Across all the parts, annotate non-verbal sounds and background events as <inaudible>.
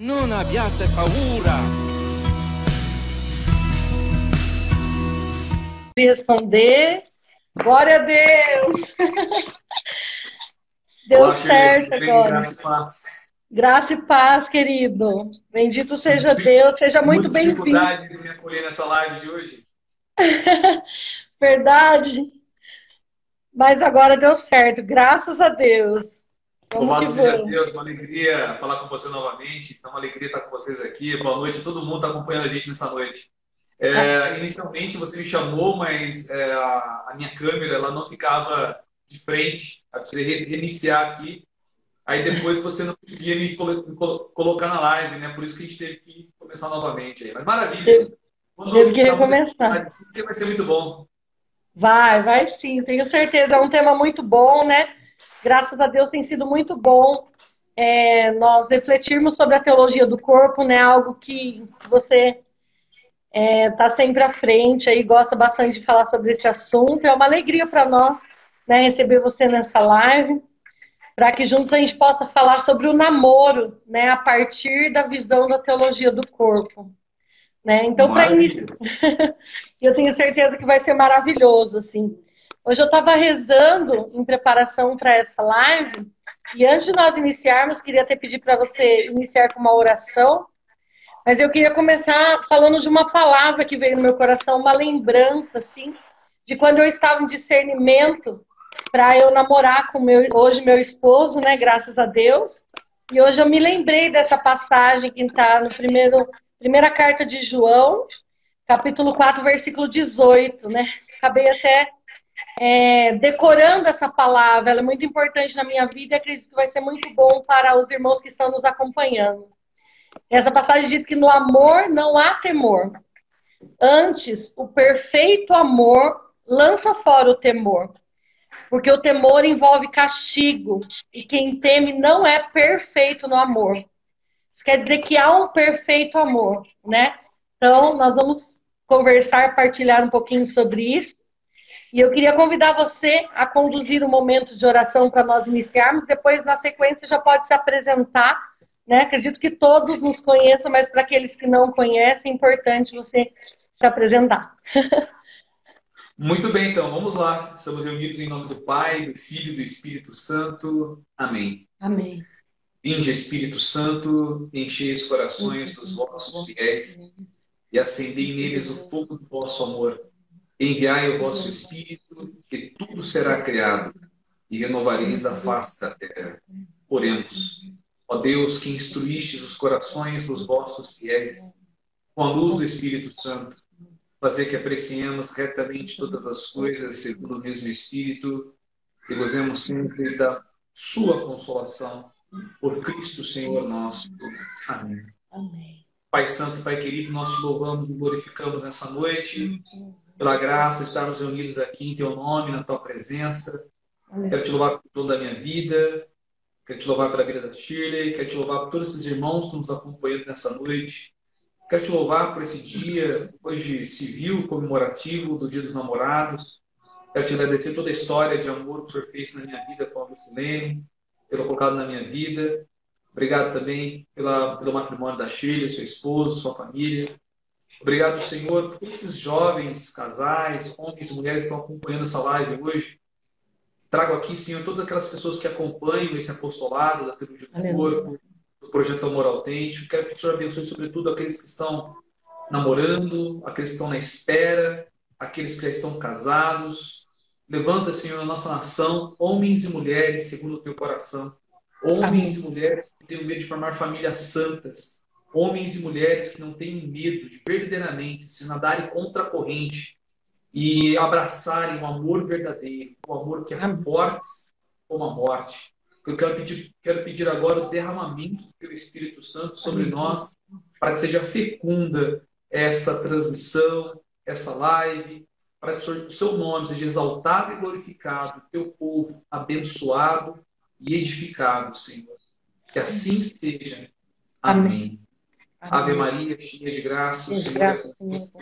Non abbiate paura. responder. Glória a Deus! <laughs> Deu Olá, certo agora. Graça e paz. Graça e paz, querido. Bendito seja Deus, seja muito bem-vindo. dificuldade de me acolher nessa live de hoje. <laughs> Verdade. Mas agora deu certo, graças a Deus. Que seja. Deus, uma alegria falar com você novamente. Então, uma alegria estar com vocês aqui. Boa noite, todo mundo está acompanhando a gente nessa noite. É, inicialmente você me chamou, mas é, a, minha câmera ela não ficava de frente. Eu precisei re- reiniciar aqui. Aí depois você não podia me colo- me colo- colocar na live, né? Por isso que a gente teve que começar novamente aí. Mas maravilha. Quando Teve que recomeçar. Vai ser muito bom. Vai, vai sim, tenho certeza. É um tema muito bom, né? Graças a Deus tem sido muito bom é, nós refletirmos sobre a teologia do corpo, né? Algo que você está sempre à frente aí, gosta bastante de falar sobre esse assunto. É uma alegria para nós, né, receber você nessa live, para que juntos a gente possa falar sobre o namoro, né, a partir da visão da teologia do corpo. Né? Então, para e <laughs> eu tenho certeza que vai ser maravilhoso, assim. Hoje eu estava rezando em preparação para essa live, e antes de nós iniciarmos, queria até pedir para você iniciar com uma oração, mas eu queria começar falando de uma palavra que veio no meu coração, uma lembrança, assim, de quando eu estava em discernimento para eu namorar com meu, hoje meu esposo, né, graças a Deus. E hoje eu me lembrei dessa passagem que está no primeiro, primeira carta de João, capítulo 4, versículo 18, né? Acabei até é, decorando essa palavra, ela é muito importante na minha vida e acredito que vai ser muito bom para os irmãos que estão nos acompanhando. Essa passagem diz que no amor não há temor. Antes, o perfeito amor lança fora o temor. Porque o temor envolve castigo. E quem teme não é perfeito no amor. Isso quer dizer que há um perfeito amor, né? Então, nós vamos conversar, partilhar um pouquinho sobre isso. E eu queria convidar você a conduzir o um momento de oração para nós iniciarmos. Depois, na sequência, já pode se apresentar. Né? Acredito que todos nos conheçam, mas para aqueles que não conhecem, é importante você se apresentar. <laughs> Muito bem, então, vamos lá. Estamos reunidos em nome do Pai, do Filho e do Espírito Santo. Amém. Amém. Vinde, Espírito Santo, enchei os corações dos vossos fiéis e acendei neles o fogo do vosso amor. Enviai o vosso Espírito, e tudo será criado, e renovareis a face da terra. Oremos. Ó Deus, que instruístes os corações dos vossos fiéis com a luz do Espírito Santo, fazer que apreciemos retamente todas as coisas segundo o mesmo Espírito e gozemos sempre da sua consolação. Por Cristo Senhor nosso. Amém. Amém. Pai Santo, Pai querido, nós te louvamos e glorificamos nessa noite, pela graça de estarmos reunidos aqui em Teu nome, na Tua presença. Quero te louvar por toda a minha vida, quero te louvar pela vida da Shirley, quero te louvar por todos esses irmãos que nos acompanhando nessa noite. Quero te louvar por esse dia, hoje civil, comemorativo do Dia dos Namorados. Quero te agradecer toda a história de amor que o Senhor fez na minha vida com a Lucilene, pelo colocado na minha vida. Obrigado também pela, pelo matrimônio da Shirley, seu esposo, sua família. Obrigado, Senhor, por esses jovens, casais, homens e mulheres que estão acompanhando essa live hoje. Trago aqui, Senhor, todas aquelas pessoas que acompanham esse apostolado da Teologia do Aleluia. Corpo, do Projeto Amor Autêntico. Quero que o Senhor abençoe, sobretudo, aqueles que estão namorando, aqueles que estão na espera, aqueles que já estão casados. Levanta, Senhor, a nossa nação, homens e mulheres, segundo o teu coração. Homens e mulheres que tenham medo de formar famílias santas. Homens e mulheres que não tenham medo de verdadeiramente se nadarem contra a corrente e abraçarem o amor verdadeiro, o amor que é Amém. forte como a morte. Eu quero pedir, quero pedir agora o derramamento do Espírito Santo sobre Amém. nós, para que seja fecunda essa transmissão, essa live, para que o o seu nome seja exaltado e glorificado, o teu povo abençoado e edificado, Senhor. Que assim seja. Amém. Ave Maria, cheia de graça, o Senhor é convosco.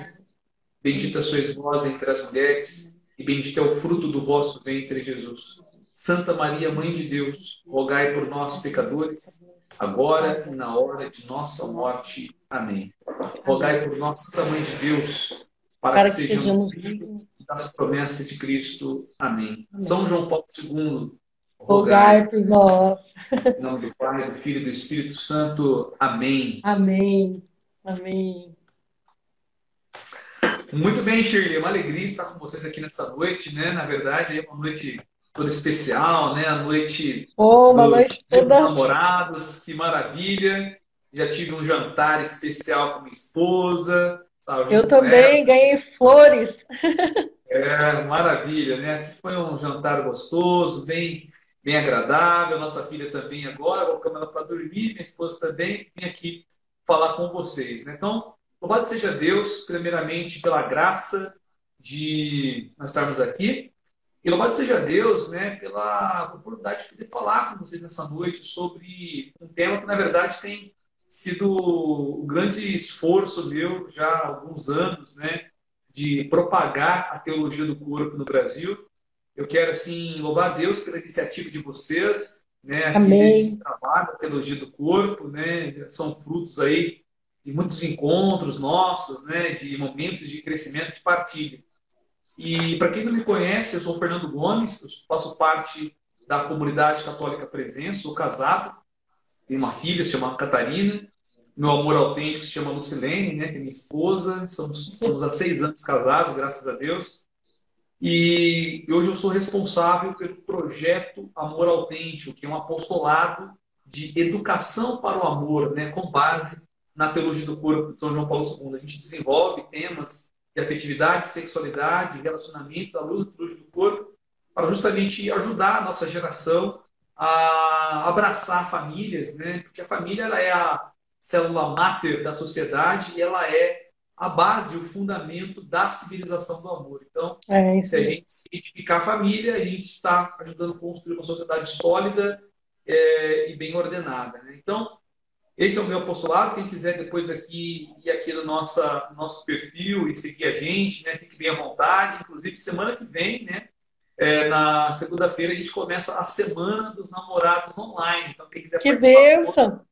Bendita sois vós entre as mulheres, e bendito é o fruto do vosso ventre, Jesus. Santa Maria, Mãe de Deus, rogai por nós, pecadores, agora e na hora de nossa morte. Amém. Rogai por nós, Santa Mãe de Deus, para, para que, que sejamos vivos das promessas de Cristo. Amém. Amém. São João Paulo II, rogai por nós. Em nome do Pai, do Filho e do Espírito Santo. Amém. Amém. Amém. Muito bem, Shirley. É uma alegria estar com vocês aqui nessa noite, né? Na verdade, é uma noite toda especial, né? A noite, oh, uma noite toda... namorados. Que maravilha. Já tive um jantar especial com minha esposa. Eu também ganhei flores. <laughs> É, maravilha, né? Aqui foi um jantar gostoso, bem, bem agradável. Nossa filha também agora, colocamos ela para dormir, minha esposa também. Vim aqui falar com vocês, né? Então, Louvado seja Deus, primeiramente, pela graça de nós estarmos aqui. E louvado seja Deus né, pela oportunidade de poder falar com vocês nessa noite sobre um tema que, na verdade, tem sido um grande esforço meu já há alguns anos, né, de propagar a teologia do corpo no Brasil. Eu quero, assim, louvar a Deus pela iniciativa de vocês, né, aqui Amém. nesse trabalho, a teologia do corpo, né, são frutos aí de muitos encontros nossos, né, de momentos de crescimento e partilha. E para quem não me conhece, eu sou Fernando Gomes, eu faço parte da comunidade católica Presença, sou casado, tenho uma filha se chama Catarina, meu amor autêntico se chama Lucilene, né, que é minha esposa, somos, estamos há seis anos casados, graças a Deus. E hoje eu sou responsável pelo projeto Amor Autêntico, que é um apostolado de educação para o amor, né, com base na teologia do corpo de São João Paulo II. A gente desenvolve temas de afetividade, sexualidade, relacionamentos à luz da teologia do corpo, para justamente ajudar a nossa geração a abraçar famílias, né? Porque a família ela é a célula máter da sociedade e ela é a base, o fundamento da civilização do amor. Então, é se a gente edificar a família, a gente está ajudando a construir uma sociedade sólida é, e bem ordenada. Né? Então, esse é o meu postulado. Quem quiser depois aqui ir aqui no nossa, nosso perfil e seguir a gente, né? Fique bem à vontade. Inclusive, semana que vem, né? É, na segunda-feira, a gente começa a Semana dos Namorados Online. Então, quem quiser que participar,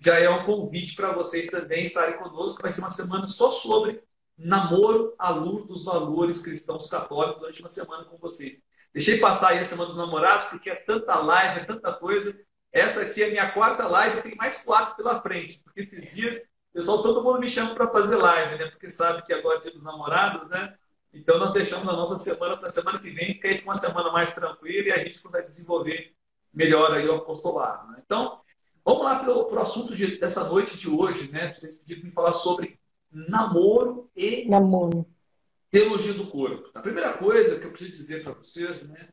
já é um convite para vocês também estarem conosco. Vai ser uma semana só sobre namoro à luz dos valores cristãos católicos durante uma semana com vocês. Deixei passar aí a Semana dos Namorados, porque é tanta live, é tanta coisa essa aqui é a minha quarta live, tem mais quatro pela frente, porque esses dias, pessoal, todo mundo me chama para fazer live, né? Porque sabe que agora é dia dos namorados, né? Então nós deixamos a nossa semana para a semana que vem, que é uma semana mais tranquila e a gente consegue desenvolver melhor aí o apostolado. Né? Então, vamos lá para o assunto de, dessa noite de hoje, né? Vocês pediram me falar sobre namoro e namoro. teologia do corpo. A primeira coisa que eu preciso dizer para vocês, né?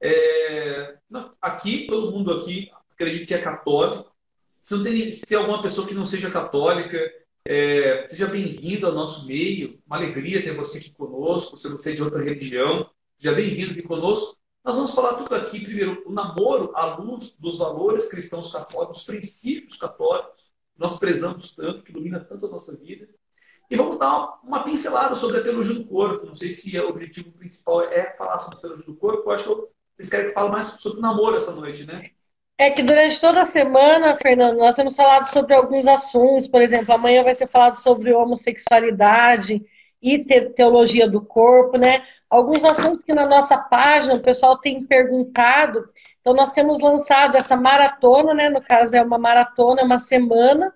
É, aqui, todo mundo aqui acredito que é católico. Se, não tem, se tem alguma pessoa que não seja católica, é, seja bem-vindo ao nosso meio. Uma alegria ter você aqui conosco. Se você é de outra religião, seja bem-vindo aqui conosco. Nós vamos falar tudo aqui. Primeiro, o namoro à luz dos valores cristãos católicos, os princípios católicos, nós prezamos tanto, que ilumina tanto a nossa vida. E vamos dar uma pincelada sobre a teologia do corpo. Não sei se o objetivo principal é falar sobre a teologia do corpo. Eu acho que vocês querem que fale mais sobre o namoro essa noite, né? É que durante toda a semana, Fernando, nós temos falado sobre alguns assuntos. Por exemplo, amanhã vai ter falado sobre homossexualidade e teologia do corpo, né? Alguns assuntos que na nossa página o pessoal tem perguntado. Então, nós temos lançado essa maratona, né? No caso, é uma maratona, é uma semana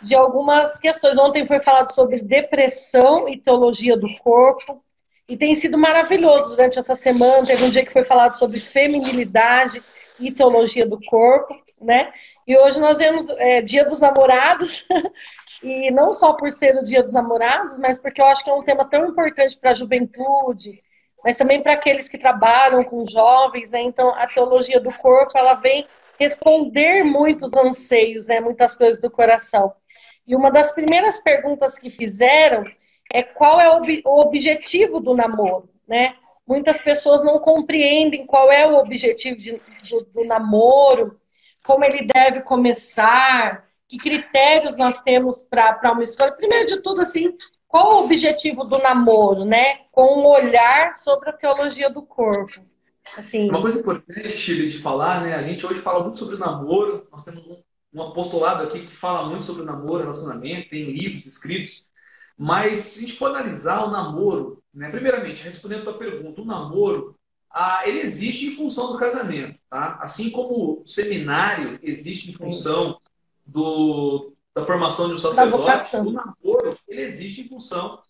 de algumas questões. Ontem foi falado sobre depressão e teologia do corpo. E tem sido maravilhoso durante essa semana. Teve um dia que foi falado sobre feminilidade e teologia do corpo, né? E hoje nós vemos é, Dia dos Namorados, <laughs> e não só por ser o Dia dos Namorados, mas porque eu acho que é um tema tão importante para a juventude, mas também para aqueles que trabalham com jovens, né? Então, a teologia do corpo, ela vem responder muitos anseios, né? Muitas coisas do coração. E uma das primeiras perguntas que fizeram é qual é o objetivo do namoro, né? Muitas pessoas não compreendem qual é o objetivo de, do, do namoro, como ele deve começar, que critérios nós temos para uma escolha. Primeiro de tudo, assim, qual o objetivo do namoro, né? Com um olhar sobre a teologia do corpo. Assim, uma coisa importante de falar, né? A gente hoje fala muito sobre namoro, nós temos um, um apostolado aqui que fala muito sobre namoro, relacionamento, tem livros escritos, mas se a gente for analisar o namoro, né, primeiramente, respondendo a tua pergunta, o namoro, ah, ele existe em função do casamento, tá? Assim como o seminário existe em função do, da formação de um sacerdote, o namoro ele existe em função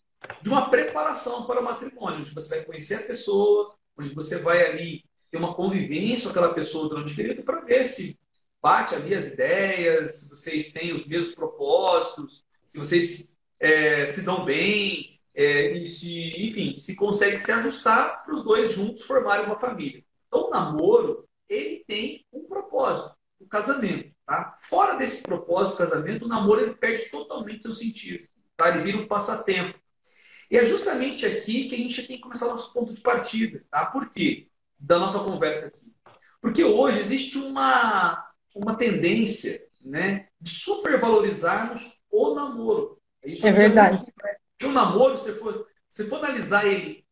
de uma preparação para o matrimônio, onde você vai conhecer a pessoa, onde você vai ali ter uma convivência com aquela pessoa durante o período para ver se bate ali as ideias, se vocês têm os mesmos propósitos, se vocês é, se dão bem, é, e se, enfim, se consegue se ajustar para os dois juntos formarem uma família. Então, o namoro, ele tem um propósito, o casamento. Tá? Fora desse propósito do casamento, o namoro ele perde totalmente seu sentido. Tá? Ele vira um passatempo. E é justamente aqui que a gente tem que começar o nosso ponto de partida. Tá? Por quê? Da nossa conversa aqui. Porque hoje existe uma, uma tendência né, de supervalorizarmos o namoro. Isso é verdade. É o namoro, se for, se for analisar ele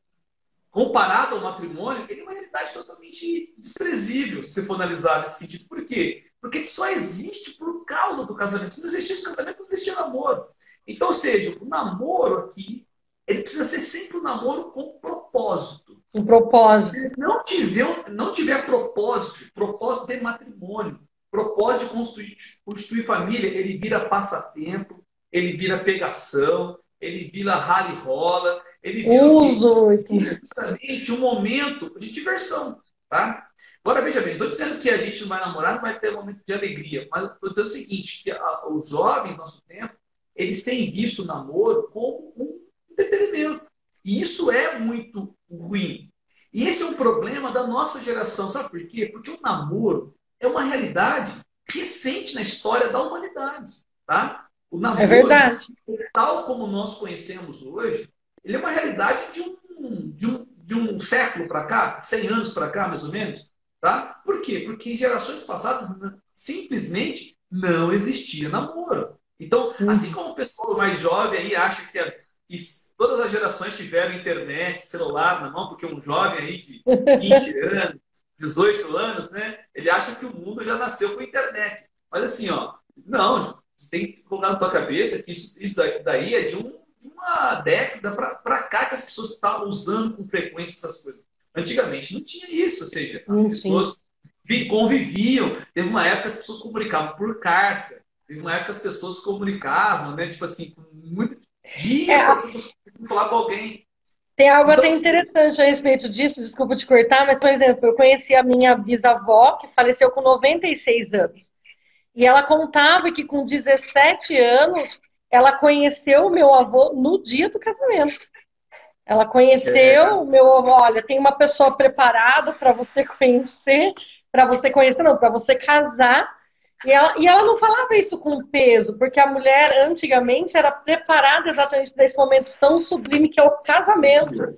comparado ao matrimônio, ele é uma realidade totalmente desprezível, se for analisar nesse sentido. Por quê? Porque ele só existe por causa do casamento. Se não existisse casamento, não existia namoro. Então, ou seja, o namoro aqui, ele precisa ser sempre um namoro com propósito. Um propósito. Se não tiver, não tiver propósito, propósito de matrimônio, propósito de constituir, constituir família, ele vira passatempo, ele vira pegação, ele vira rally rola, ele vira Uso. justamente um momento de diversão, tá? Agora, veja bem, estou dizendo que a gente não vai namorar, não vai ter um momento de alegria, mas estou dizendo o seguinte, que a, os jovens nosso tempo, eles têm visto o namoro como um entretenimento. E isso é muito ruim. E esse é um problema da nossa geração. Sabe por quê? Porque o namoro é uma realidade recente na história da humanidade. Tá? O namoro, é verdade. tal como nós conhecemos hoje, ele é uma realidade de um, de um, de um século para cá, 100 anos para cá, mais ou menos. Tá? Por quê? Porque em gerações passadas simplesmente não existia namoro. Então, hum. assim como o pessoal mais jovem aí acha que, a, que, todas as gerações tiveram internet, celular na mão, porque um jovem aí de 20 <laughs> anos, 18 anos, né? Ele acha que o mundo já nasceu com internet. Mas assim, ó, não, você tem que colocar na tua cabeça que isso, isso daí é de, um, de uma década para cá que as pessoas estavam usando com frequência essas coisas. Antigamente não tinha isso, ou seja, as hum, pessoas conviviam. Teve uma época que as pessoas comunicavam por carta. Teve uma época que as pessoas se comunicavam, né? Tipo assim, com muito dias é, para falar com alguém. Tem algo então, até assim, interessante a respeito disso, desculpa te cortar, mas, por exemplo, eu conheci a minha bisavó, que faleceu com 96 anos. E ela contava que com 17 anos ela conheceu o meu avô no dia do casamento. Ela conheceu é. meu avô, olha, tem uma pessoa preparada para você conhecer, para você conhecer, não, para você casar. E ela, e ela não falava isso com peso, porque a mulher antigamente era preparada exatamente para esse momento tão sublime que é o casamento.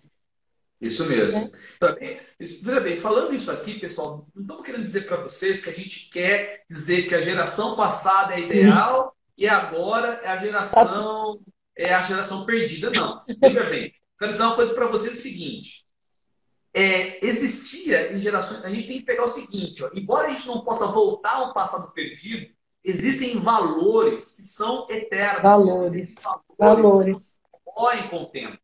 Isso mesmo. É. Então, veja bem, falando isso aqui, pessoal, não estamos querendo dizer para vocês que a gente quer dizer que a geração passada é ideal hum. e agora é a geração é a geração perdida. Não. Veja bem, quero dizer uma coisa para vocês: é o seguinte. É, existia em gerações. A gente tem que pegar o seguinte: ó, embora a gente não possa voltar ao passado perdido, existem valores que são eternos. Valores. Existem valores, valores. que morrem com o tempo.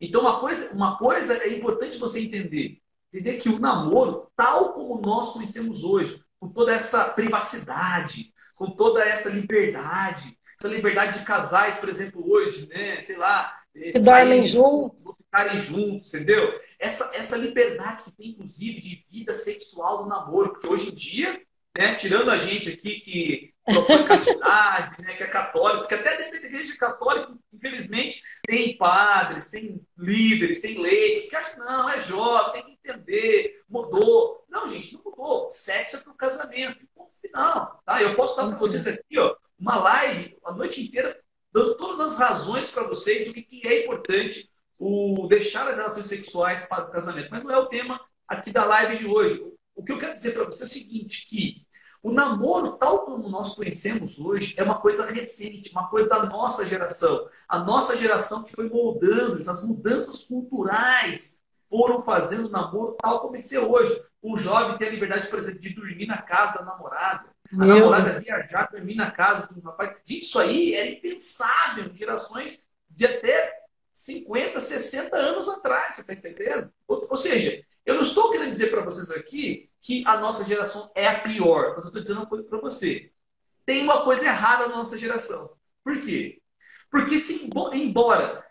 Então, uma coisa, uma coisa é importante você entender. Entender que o namoro, tal como nós conhecemos hoje, com toda essa privacidade, com toda essa liberdade, essa liberdade de casais, por exemplo, hoje, né? Sei lá, dormem juntos, ficarem juntos, entendeu? Essa, essa liberdade que tem, inclusive, de vida sexual no namoro, porque hoje em dia, né, tirando a gente aqui que propõe <laughs> castidade, né, que é católico, porque até dentro da igreja católica, infelizmente, tem padres, tem líderes, tem leigos que acham, não, é jovem, tem que entender, mudou. Não, gente, não mudou. Sexo é para o casamento, ponto final. Tá? Eu posso estar para vocês aqui, ó, uma live a noite inteira, dando todas as razões para vocês do que, que é importante o deixar as relações sexuais para o casamento. Mas não é o tema aqui da live de hoje. O que eu quero dizer para você é o seguinte, que o namoro, tal como nós conhecemos hoje, é uma coisa recente, uma coisa da nossa geração. A nossa geração que foi moldando, essas mudanças culturais foram fazendo o namoro tal como ele é hoje. O jovem tem a liberdade, por exemplo, de dormir na casa da namorada. A Meu namorada Deus. viajar, dormir na casa do rapaz. Gente, isso aí era impensável em gerações de até 50, 60 anos atrás, você está entendendo? Ou, ou, seja, eu não estou querendo dizer para vocês aqui que a nossa geração é a pior, mas eu estou dizendo uma coisa para você. Tem uma coisa errada na nossa geração. Por quê? Porque, se, embora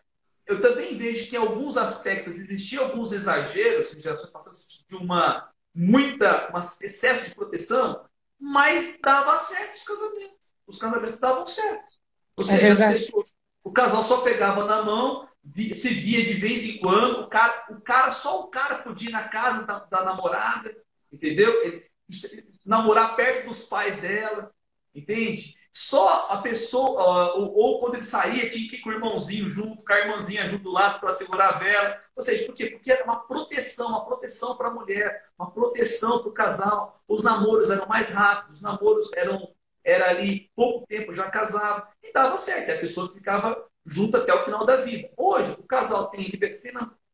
eu também vejo que em alguns aspectos existiam alguns exageros em gerações passadas de uma muita, um excesso de proteção, mas dava certo os casamentos. Os casamentos davam certo. Ou seja, é as pessoas, o casal só pegava na mão, se via de vez em quando, o cara, o cara só o cara podia ir na casa da, da namorada, entendeu? Ele, namorar perto dos pais dela, entende? Só a pessoa, ou, ou, quando ele saía, tinha que ir com o irmãozinho junto, com a irmãzinha junto do lado para segurar a vela. Ou seja, por quê? Porque era uma proteção, uma proteção para a mulher, uma proteção para o casal. Os namoros eram mais rápidos, os namoros eram era ali pouco tempo já casado, e dava certo, a pessoa ficava junto até o final da vida. Hoje, o casal tem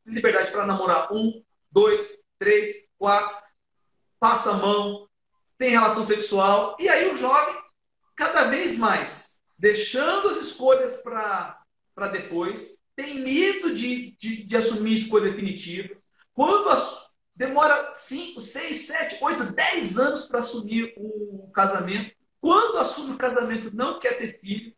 liberdade para namorar um, dois, três, quatro, passa a mão, tem relação sexual, e aí o jovem, cada vez mais, deixando as escolhas para depois, tem medo de, de, de assumir escolha definitiva. Quando as, demora 5, 6, 7, 8, 10 anos para assumir o casamento, quando assume o casamento não quer ter filho,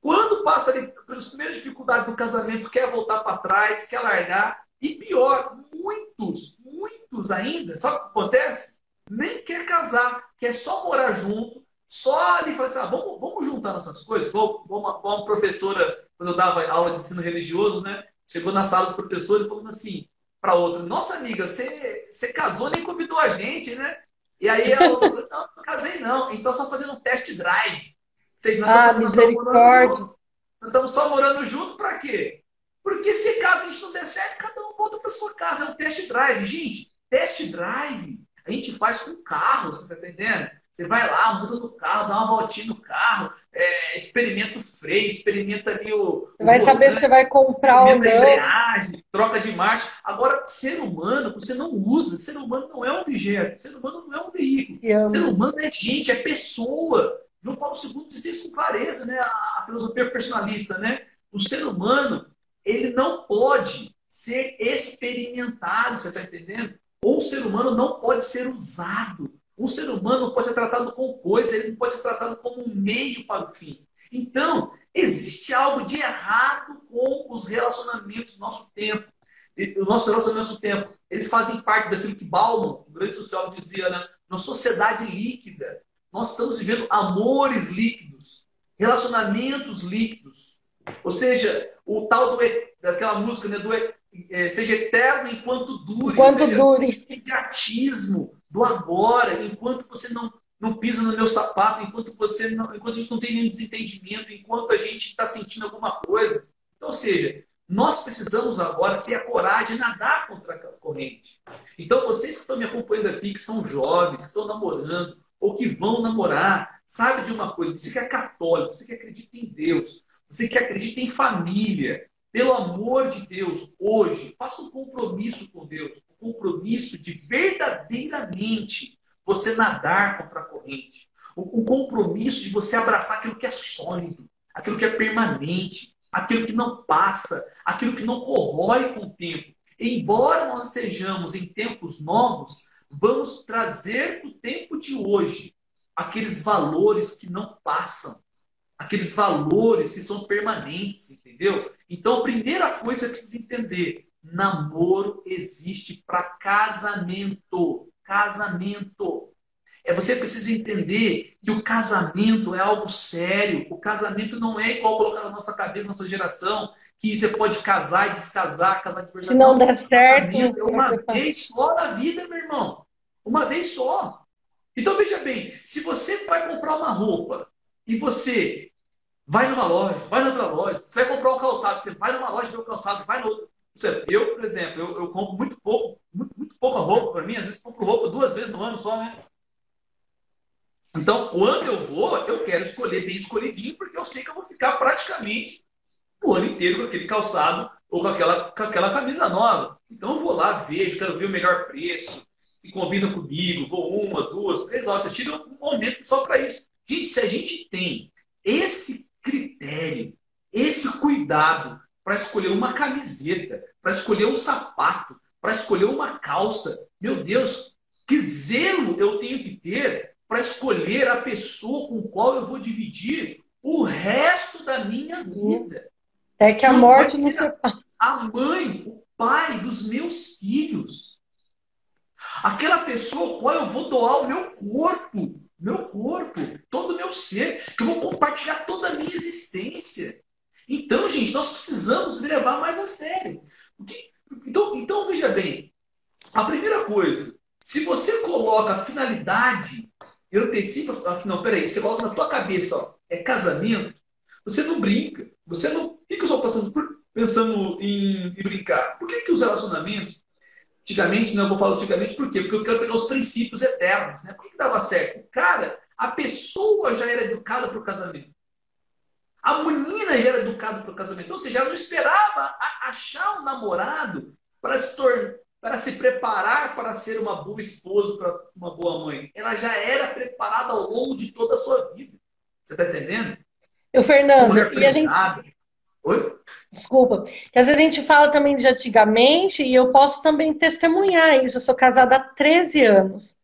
quando passa ali pelas primeiras dificuldades do casamento, quer voltar para trás, quer largar. E pior, muitos, muitos ainda, sabe o que acontece? Nem quer casar, quer só morar junto, só ali falar assim, ah, vamos, vamos juntar nossas coisas. Igual, uma, uma professora, quando eu dava aula de ensino religioso, né? Chegou na sala dos professores falando assim para outra, nossa amiga, você, você casou nem convidou a gente, né? E aí a outra falou, não, não casei não, a gente está só fazendo um test drive. Vocês não ah, estão misericórdia. Nós estamos só morando junto para quê? Porque se caso a gente não der certo, cada um volta para sua casa. É um test drive. Gente, test drive a gente faz com carro, você está entendendo? Você vai lá, muda no carro, dá uma voltinha no carro, é, experimenta o freio, experimenta ali o. Você vai saber se você vai comprar ou não. embreagem, troca de marcha. Agora, ser humano, você não usa. Ser humano não é um objeto. Ser humano não é um veículo. Ser humano é gente, é pessoa. João Paulo II diz isso com clareza, né? A, filosofia personalista, né? O ser humano, ele não pode ser experimentado, você está entendendo? Ou o ser humano não pode ser usado. Um ser humano não pode ser tratado como coisa, ele não pode ser tratado como um meio para o fim. Então, existe algo de errado com os relacionamentos do nosso tempo. Os nossos relacionamentos do tempo, eles fazem parte daquilo que Bauman, o grande sociólogo, dizia, né? Uma sociedade líquida. Nós estamos vivendo amores líquidos, relacionamentos líquidos. Ou seja, o tal do, daquela música, né, do, é, seja eterno enquanto dure. Enquanto seja, dure. Imediatismo do agora, enquanto você não, não pisa no meu sapato, enquanto você não, enquanto a gente não tem nenhum desentendimento, enquanto a gente está sentindo alguma coisa. Então, ou seja, nós precisamos agora ter a coragem de nadar contra a corrente. Então, vocês que estão me acompanhando aqui, que são jovens, que estão namorando, ou que vão namorar, sabe de uma coisa, você que é católico, você que acredita em Deus, você que acredita em família, pelo amor de Deus, hoje, faça um compromisso com Deus, um compromisso de verdadeiramente você nadar contra a corrente, um compromisso de você abraçar aquilo que é sólido, aquilo que é permanente, aquilo que não passa, aquilo que não corrói com o tempo. Embora nós estejamos em tempos novos, vamos trazer para o tempo de hoje aqueles valores que não passam, aqueles valores que são permanentes, entendeu? Então, a primeira coisa que precisa entender: namoro existe para casamento. Casamento. É você precisa entender que o casamento é algo sério. O casamento não é igual colocar na nossa cabeça, na nossa geração, que você pode casar e descasar, casar de verdade. Se não der certo. É uma vez só na vida, meu irmão. Uma vez só. Então veja bem, se você vai comprar uma roupa e você vai numa loja, vai noutra loja, você vai comprar um calçado, você vai numa loja ver o calçado, vai noutra. Eu, por exemplo, eu, eu compro muito pouco, muito, muito pouca roupa para mim, às vezes compro roupa duas vezes no ano só, né? Então, quando eu vou, eu quero escolher bem escolhidinho, porque eu sei que eu vou ficar praticamente o ano inteiro com aquele calçado ou com aquela, com aquela camisa nova. Então eu vou lá, vejo, quero ver o melhor preço, se combina comigo, vou uma, duas, três horas, você tira um momento só para isso. Gente, se a gente tem esse critério, esse cuidado para escolher uma camiseta, para escolher um sapato, para escolher uma calça, meu Deus, que zelo eu tenho que ter para escolher a pessoa com qual eu vou dividir o resto da minha vida. É que a não morte não a mãe, o pai dos meus filhos. Aquela pessoa com qual eu vou doar o meu corpo, meu corpo, todo o meu ser, que eu vou compartilhar toda a minha existência. Então, gente, nós precisamos levar mais a sério. Então, então veja bem, a primeira coisa, se você coloca a finalidade, eu antecipo, não, peraí, você coloca na tua cabeça, ó, é casamento, você não brinca, você não fica só pensando, pensando em, em brincar. Por que, que os relacionamentos, antigamente, não vou falar antigamente, por quê? Porque eu quero pegar os princípios eternos. Né? Por que, que dava certo? Cara, a pessoa já era educada para o casamento. A menina já era educada para o casamento. Ou seja, ela não esperava achar um namorado para se tornar para se preparar para ser uma boa esposa, para uma boa mãe. Ela já era preparada ao longo de toda a sua vida. Você está entendendo? Eu, Fernando, e a gente... Oi? Desculpa. Que às vezes a gente fala também de antigamente e eu posso também testemunhar isso. Eu sou casada há 13 anos.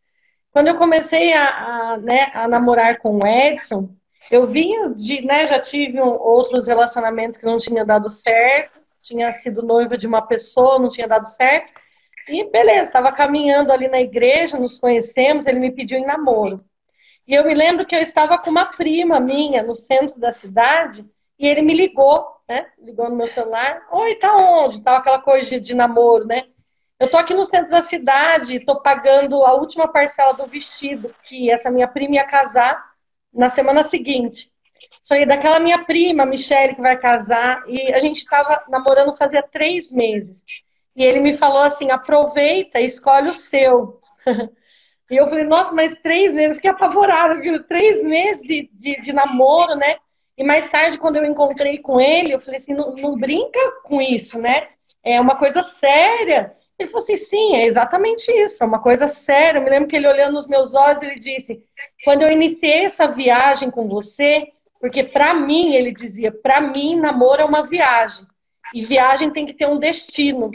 Quando eu comecei a, a, né, a namorar com o Edson, eu vinha de, né, já tive um, outros relacionamentos que não tinha dado certo, tinha sido noiva de uma pessoa, não tinha dado certo. E beleza, estava caminhando ali na igreja, nos conhecemos, ele me pediu em namoro. E eu me lembro que eu estava com uma prima minha no centro da cidade e ele me ligou, né? Ligou no meu celular. Oi, tá onde? Tava aquela coisa de, de namoro, né? Eu tô aqui no centro da cidade, tô pagando a última parcela do vestido, que essa minha prima ia casar na semana seguinte. Falei, daquela minha prima, Michelle, que vai casar, e a gente estava namorando fazia três meses. E ele me falou assim: aproveita, escolhe o seu. <laughs> E eu falei, nossa, mas três meses, fiquei apavorada, viu? Três meses de, de, de, namoro, né? E mais tarde, quando eu encontrei com ele, eu falei assim, não, não brinca com isso, né? É uma coisa séria. Ele falou assim, sim, é exatamente isso, é uma coisa séria. Eu me lembro que ele olhando nos meus olhos, ele disse, quando eu iniciei essa viagem com você, porque para mim, ele dizia, para mim, namoro é uma viagem. E viagem tem que ter um destino.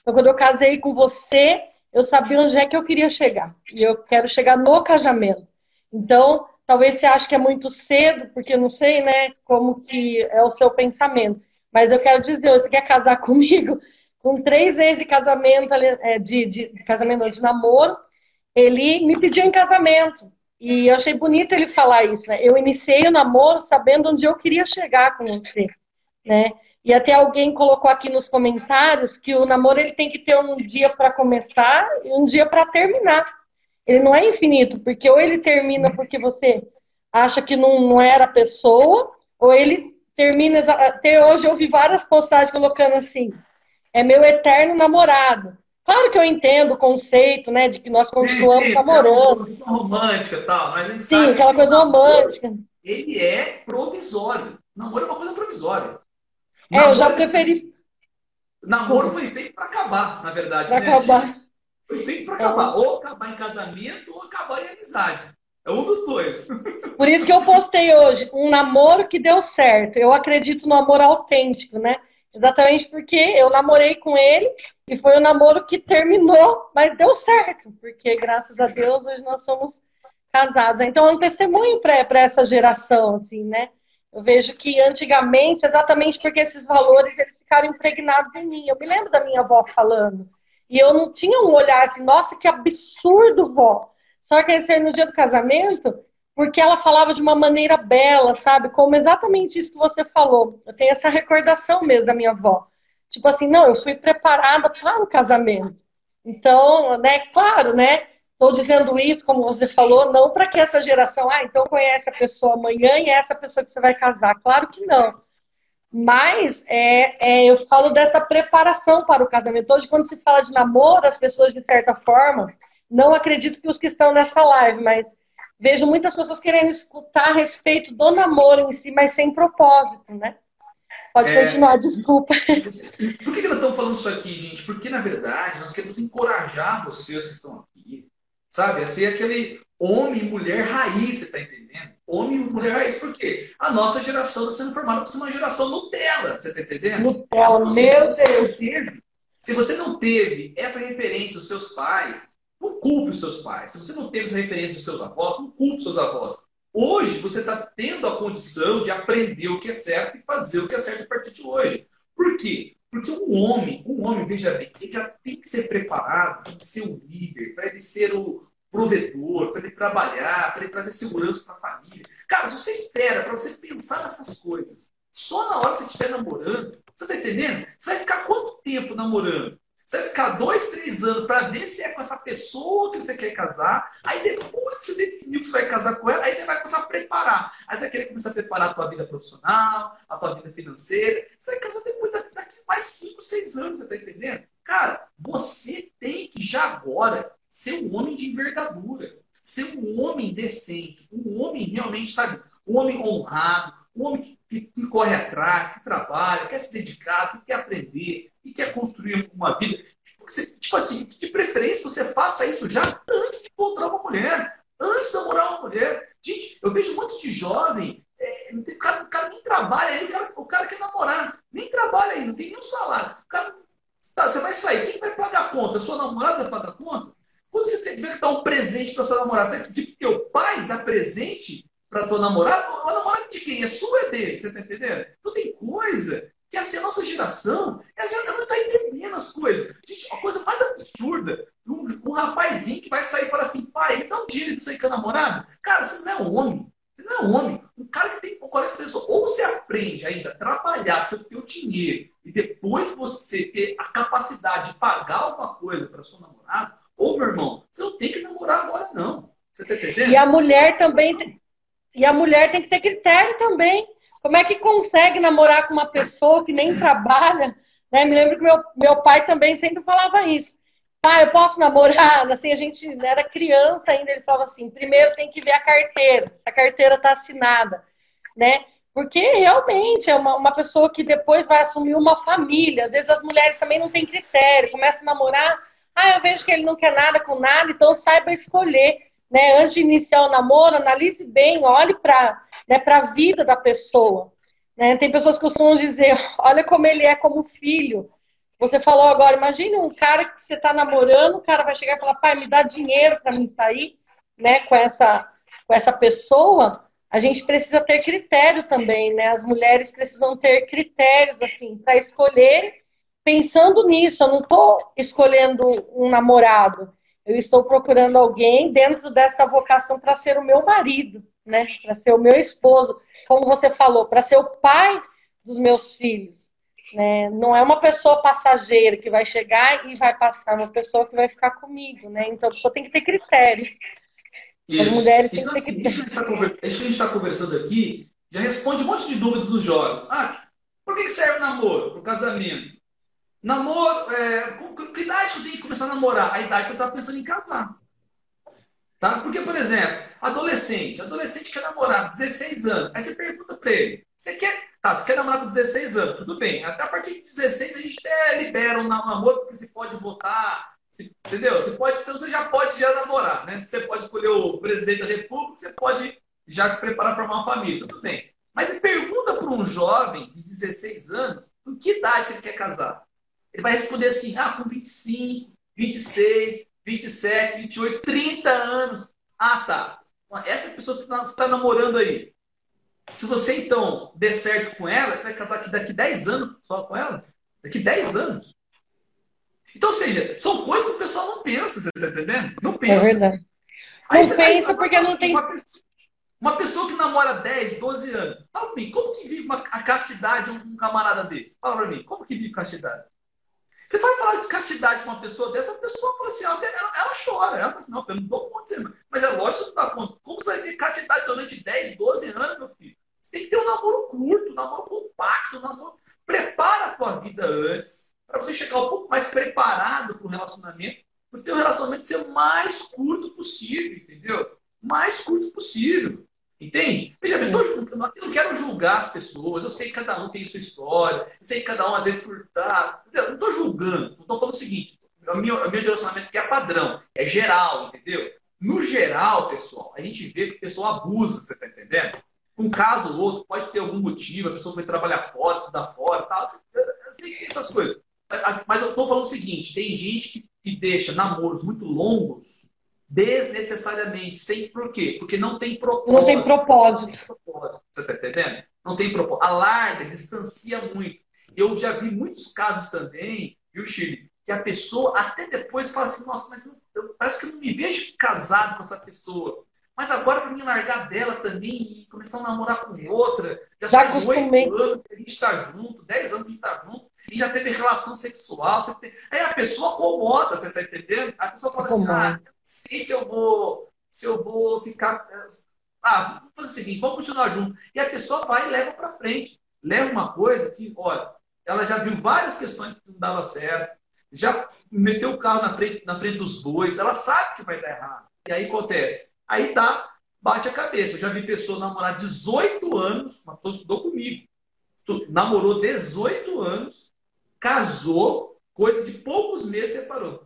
Então, quando eu casei com você, eu sabia onde é que eu queria chegar. E eu quero chegar no casamento. Então, talvez você ache que é muito cedo, porque eu não sei, né, como que é o seu pensamento. Mas eu quero dizer, você quer casar <laughs> comigo? Com três vezes de casamento, é, de, de, de casamento, de namoro, ele me pediu em casamento. E eu achei bonito ele falar isso, né? Eu iniciei o namoro sabendo onde eu queria chegar com você, né? E até alguém colocou aqui nos comentários que o namoro ele tem que ter um dia para começar e um dia para terminar. Ele não é infinito, porque ou ele termina porque você acha que não, não era a pessoa, ou ele termina. Até hoje eu vi várias postagens colocando assim: é meu eterno namorado. Claro que eu entendo o conceito, né, de que nós continuamos sim, namorando. É uma romântica tal, mas a gente sim, aquela coisa romântica. Ele é provisório. Namoro é uma coisa provisória. É, namoro, eu já preferi. Namoro foi feito para acabar, na verdade. Para né, acabar. Feito para acabar. É. Ou acabar em casamento ou acabar em amizade. É um dos dois. <laughs> Por isso que eu postei hoje um namoro que deu certo. Eu acredito no amor autêntico, né? Exatamente porque eu namorei com ele e foi um namoro que terminou, mas deu certo, porque graças a Deus hoje nós somos casados. Então é um testemunho para essa geração, assim, né? Eu vejo que antigamente, exatamente porque esses valores eles ficaram impregnados em mim. Eu me lembro da minha avó falando. E eu não tinha um olhar assim, nossa, que absurdo, vó. Só que esse no dia do casamento, porque ela falava de uma maneira bela, sabe? Como exatamente isso que você falou. Eu tenho essa recordação mesmo da minha avó. Tipo assim, não, eu fui preparada para o casamento. Então, né, claro, né? Estou dizendo isso, como você falou, não para que essa geração, ah, então conhece a pessoa amanhã e é essa pessoa que você vai casar. Claro que não. Mas é, é, eu falo dessa preparação para o casamento. Hoje, quando se fala de namoro, as pessoas, de certa forma, não acredito que os que estão nessa live, mas vejo muitas pessoas querendo escutar a respeito do namoro em si, mas sem propósito, né? Pode é... continuar, desculpa. <laughs> Por que, que nós estamos falando isso aqui, gente? Porque, na verdade, nós queremos encorajar vocês que estão aqui, sabe? A ser aquele homem e mulher raiz, você está entendendo? Homem e mulher raiz, por quê? A nossa geração está sendo formada por ser uma geração Nutella, você está entendendo? Nutella, meu Deus! Teve, se você não teve essa referência dos seus pais, não culpe os seus pais. Se você não teve essa referência dos seus avós, não culpe os seus avós. Hoje você está tendo a condição de aprender o que é certo e fazer o que é certo a partir de hoje. Por quê? Porque um homem, um homem, veja bem, ele já tem que ser preparado para ser o líder, para ele ser o provedor, para ele trabalhar, para ele trazer segurança para a família. Cara, se você espera para você pensar nessas coisas, só na hora que você estiver namorando, você está entendendo? Você vai ficar quanto tempo namorando? Você vai ficar dois, três anos para ver se é com essa pessoa que você quer casar. Aí depois que você definiu que você vai casar com ela, aí você vai começar a preparar. Aí você vai querer começar a preparar a tua vida profissional, a tua vida financeira. Você vai casar depois daqui mais cinco, seis anos, você tá entendendo? Cara, você tem que já agora ser um homem de envergadura. Ser um homem decente. Um homem realmente, sabe? Um homem honrado. Um homem que, que, que corre atrás, que trabalha, quer se dedicar, que quer aprender e quer construir uma vida. Tipo assim, de preferência você faça isso já antes de encontrar uma mulher, antes de namorar uma mulher. Gente, eu vejo muitos de jovem, é, o, cara, o, cara, nem trabalha aí, o cara, o cara quer namorar, nem trabalha aí, não tem nenhum salário. O cara, tá, você vai sair, quem vai pagar a conta? Sua namorada paga a conta? Quando você tiver que dar um presente para sua namorada, você que teu pai dá presente para tua namorada? A namorada de quem? É sua é dele, você tá entendendo? Então tem coisa que assim, a nossa geração, ela não está entendendo as coisas. Gente, a coisa mais absurda, um, um rapazinho que vai sair e fala assim, pai, me dá um dinheiro de sair com a namorada. Cara, você não é homem. Você não é homem. Um cara que tem colégio pessoa, ou você aprende ainda a trabalhar pelo teu dinheiro e depois você ter a capacidade de pagar alguma coisa para sua namorada, ou, meu irmão, você não tem que namorar agora, não. Você está entendendo? E a mulher também. E a mulher tem que ter critério também. Como é que consegue namorar com uma pessoa que nem trabalha? Né? Me lembro que meu, meu pai também sempre falava isso. Pai, eu posso namorar? <laughs> Assim, a gente era criança ainda, ele falava assim, primeiro tem que ver a carteira, a carteira está assinada, né? Porque realmente é uma, uma pessoa que depois vai assumir uma família. Às vezes as mulheres também não têm critério, começam a namorar, ah, eu vejo que ele não quer nada com nada, então saiba escolher. Né? Antes de iniciar o namoro, analise bem, olhe para né, a vida da pessoa. Né? Tem pessoas que costumam dizer, <laughs> olha como ele é como filho. Você falou agora, imagine um cara que você está namorando, o cara vai chegar e falar, pai, me dá dinheiro para mim sair né, com, essa, com essa pessoa. A gente precisa ter critério também, né? As mulheres precisam ter critérios, assim, para escolher pensando nisso. Eu não estou escolhendo um namorado. Eu estou procurando alguém dentro dessa vocação para ser o meu marido né? Para ser o meu esposo, como você falou, para ser o pai dos meus filhos. Né? Não é uma pessoa passageira que vai chegar e vai passar, é uma pessoa que vai ficar comigo, né? Então a pessoa tem que ter critério. Isso. As mulheres então, têm que ter assim, critério. Isso que a gente está conversando aqui já responde um monte de dúvidas dos jovens. Ah, por que serve namoro? Para o casamento. Namoro, é, com que idade que tenho que começar a namorar? A idade que você está pensando em casar. Tá? Porque, por exemplo, adolescente, adolescente quer namorar, 16 anos. Aí você pergunta para ele, você quer, tá, você quer namorar com 16 anos? Tudo bem. Até a partir de 16 a gente até libera um namoro, porque você pode votar, você, entendeu? Você pode, então você já pode já namorar, né? Você pode escolher o presidente da república, você pode já se preparar para formar uma família, tudo bem. Mas você pergunta para um jovem de 16 anos, com que idade ele quer casar? Ele vai responder assim, ah, com 25, 26, 27, 28, 30 anos. Ah, tá. Essa pessoa que você está tá namorando aí. Se você, então, der certo com ela, você vai casar aqui daqui 10 anos só com ela? Daqui 10 anos. Então, ou seja, são coisas que o pessoal não pensa, você está entendendo? Não é pensa. É verdade. Aí não pensa porque não tem. Uma, uma, pessoa que namora 10, 12 anos. Fala pra mim, como que vive uma, a castidade um camarada desse? Fala pra mim, como que vive castidade? Você vai falar de castidade com uma pessoa dessa, a pessoa fala assim, ela, ela, ela chora. Ela fala assim, não, eu não dou conta. Mas é lógico que você não dá conta. Como você vai ter castidade durante 10, 12 anos, meu filho? Você tem que ter um namoro curto, um namoro compacto, um namoro... Prepara a tua vida antes, para você chegar um pouco mais preparado para o relacionamento, para o teu relacionamento ser o mais curto possível, entendeu? Mais curto possível. Entende? Veja bem, eu não quero julgar as pessoas, eu sei que cada um tem sua história, eu sei que cada um às vezes por tá, não estou julgando, estou falando o seguinte, o meu, o meu direcionamento aqui é padrão, é geral, entendeu? No geral, pessoal, a gente vê que o pessoal abusa, você está entendendo? Um caso ou outro pode ter algum motivo, a pessoa foi trabalhar fora, estudar fora, tal, eu sei essas coisas. Mas eu estou falando o seguinte, tem gente que, que deixa namoros muito longos desnecessariamente. Sem por quê? Porque não tem propósito. Não tem propósito. Você está entendendo? Não tem propósito. Alarga, distancia muito. Eu já vi muitos casos também, viu, Chile? Que a pessoa até depois fala assim, nossa, mas não, eu, parece que eu não me vejo casado com essa pessoa. Mas agora para mim largar dela também e começar a namorar com outra, já, já faz oito anos que a gente está junto, dez anos que a gente está junto, e já teve relação sexual. Tem... Aí a pessoa acomoda, você está entendendo? A pessoa fala assim, ah, sei se eu vou, se eu vou ficar. Ah, vamos fazer o seguinte, vamos continuar junto. E a pessoa vai e leva para frente. Leva uma coisa que, olha, ela já viu várias questões que não dava certo, já meteu o carro na frente, na frente dos bois, ela sabe que vai dar errado. E aí acontece. Aí tá, bate a cabeça. Eu já vi pessoa namorar 18 anos, uma pessoa estudou comigo. Namorou 18 anos, casou, coisa de poucos meses separou.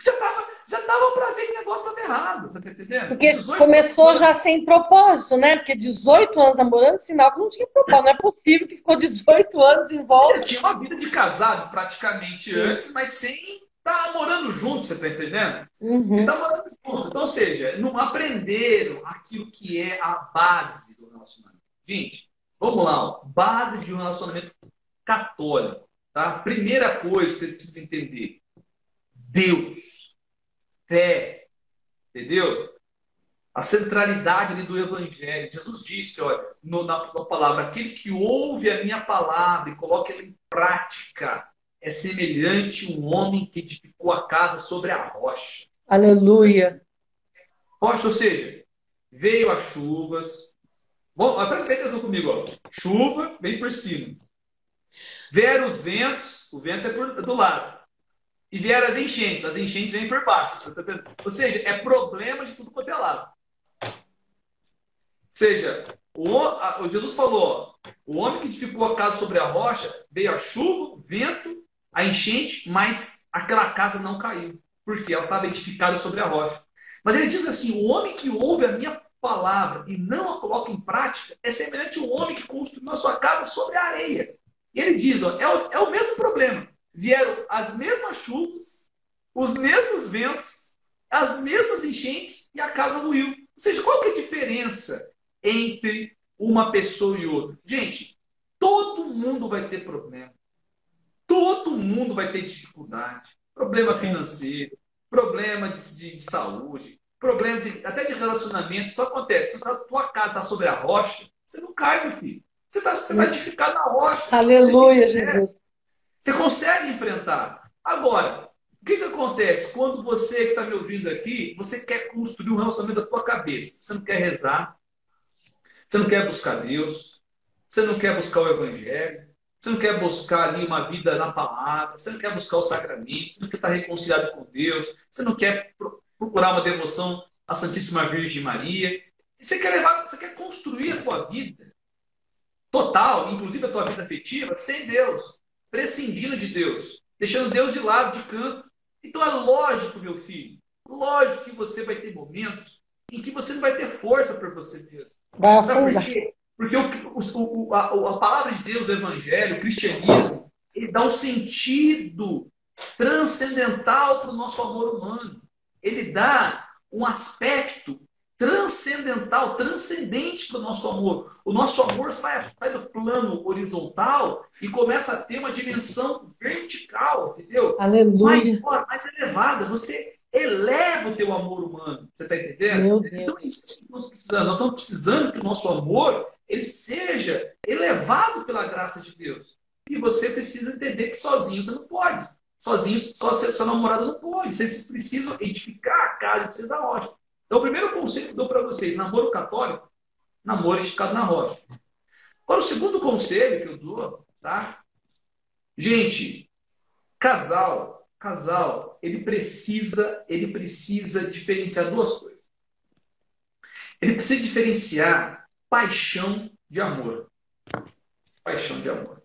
Já tava, já dava para ver que o negócio estava errado, você tá entendendo? Porque começou anos, já sem propósito, né? Porque 18 anos namorando, sinal que não tinha propósito. Não é possível que ficou 18 anos em volta. tinha uma vida de casado praticamente antes, mas sem tá morando junto, você tá entendendo? Uhum. Tá morando junto. Então, ou seja, não aprenderam aquilo que é a base do relacionamento. Gente, vamos lá, ó. base de um relacionamento católico. Tá? Primeira coisa que vocês precisam entender: Deus, fé, entendeu? A centralidade ali do Evangelho. Jesus disse, olha, no, na, na palavra, aquele que ouve a minha palavra e coloca ela em prática é semelhante a um homem que edificou a casa sobre a rocha. Aleluia. Rocha, ou seja, veio as chuvas. Bom, presta atenção comigo, ó. Chuva vem por cima. Vieram os ventos, o vento é por, do lado. E vieram as enchentes, as enchentes vêm por baixo. Ou seja, é problema de tudo quanto é lado. Ou seja, o, a, o Jesus falou: o homem que edificou a casa sobre a rocha, veio a chuva, vento, a enchente, mas aquela casa não caiu. Porque ela estava edificada sobre a rocha. Mas ele diz assim: o homem que ouve a minha palavra e não a coloca em prática é semelhante ao homem que construiu a sua casa sobre a areia. E ele diz: ó, é, o, é o mesmo problema. Vieram as mesmas chuvas, os mesmos ventos, as mesmas enchentes e a casa ruiu. Ou seja, qual que é a diferença entre uma pessoa e outra? Gente, todo mundo vai ter problema. Todo mundo vai ter dificuldade. Problema financeiro, problema de, de, de saúde, problema de, até de relacionamento. Só acontece, se a tua casa está sobre a rocha, você não cai, meu filho. Você está tá edificado na rocha. Aleluia, você Jesus. Você consegue enfrentar. Agora, o que, que acontece? Quando você que está me ouvindo aqui, você quer construir um relacionamento da tua cabeça. Você não quer rezar, você não quer buscar Deus, você não quer buscar o Evangelho, você não quer buscar ali uma vida na palavra, você não quer buscar o sacramento, você não quer estar reconciliado com Deus, você não quer procurar uma devoção à Santíssima Virgem Maria. Você quer levar, você quer construir a tua vida total, inclusive a tua vida afetiva, sem Deus, prescindindo de Deus, deixando Deus de lado, de canto. Então é lógico, meu filho, lógico que você vai ter momentos em que você não vai ter força para você mesmo. Vai Sabe por quê? Porque o, o, a, a, palavra de Deus, o evangelho, o cristianismo, ele dá um sentido transcendental para o nosso amor humano. Ele dá um aspecto transcendental, transcendente para o nosso amor. O nosso amor sai, sai, do plano horizontal e começa a ter uma dimensão vertical, entendeu? Aleluia. Mais, mais elevada. Você eleva o teu amor humano. Você está entendendo? Então, é isso que nós precisamos. Nós estamos precisando que o nosso amor ele seja elevado pela graça de Deus. E você precisa entender que sozinho você não pode. Sozinho, só seu namorado não pode. Vocês precisam edificar a casa, precisa da rocha. Então, o primeiro conselho que eu dou para vocês, namoro católico, namoro esticado na rocha. Agora, o segundo conselho que eu dou, tá? Gente, casal, casal, ele precisa, ele precisa diferenciar duas coisas. ele precisa diferenciar paixão de amor. Paixão de amor.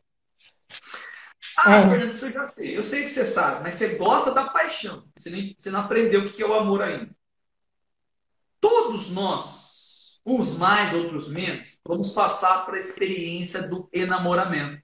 Ah, é. Fernando, isso eu já sei. Eu sei que você sabe, mas você gosta da paixão. Você, nem, você não aprendeu o que é o amor ainda. Todos nós, uns mais, outros menos, vamos passar para a experiência do enamoramento.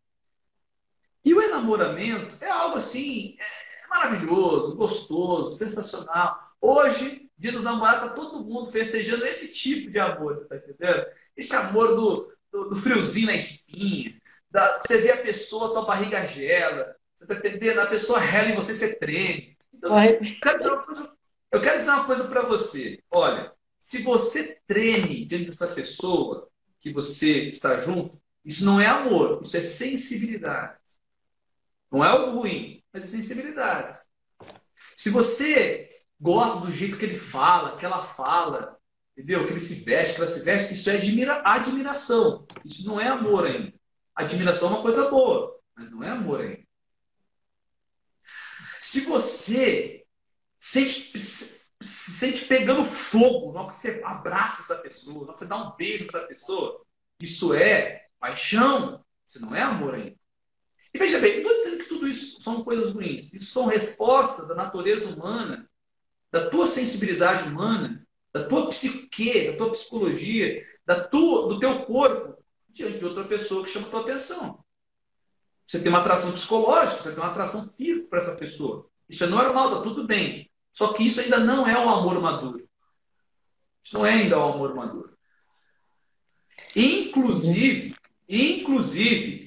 E o enamoramento é algo assim, é maravilhoso, gostoso, sensacional. Hoje, dia dos namorados, tá todo mundo festejando esse tipo de amor, você tá entendendo? Esse amor do, do, do friozinho na espinha, da, você vê a pessoa, tua barriga gela, você tá entendendo? A pessoa rela e você, se treme. Então, eu quero eu quero dizer uma coisa para você. Olha, se você treme diante dessa pessoa que você está junto, isso não é amor, isso é sensibilidade. Não é algo ruim, mas é sensibilidade. Se você gosta do jeito que ele fala, que ela fala, entendeu? Que ele se veste, que ela se veste, isso é admira admiração. Isso não é amor ainda. Admiração é uma coisa boa, mas não é amor ainda. Se você sente, se sente pegando fogo na hora que você abraça essa pessoa, na hora que você dá um beijo nessa pessoa, isso é paixão, isso não é amor ainda. E veja bem, não estou dizendo que tudo isso são coisas ruins. Isso são respostas da natureza humana, da tua sensibilidade humana, da tua psique, da tua psicologia, da tua, do teu corpo, diante de outra pessoa que chama tua atenção. Você tem uma atração psicológica, você tem uma atração física para essa pessoa. Isso é normal, está tudo bem. Só que isso ainda não é um amor maduro. Isso não é ainda um amor maduro. Inclusive, inclusive,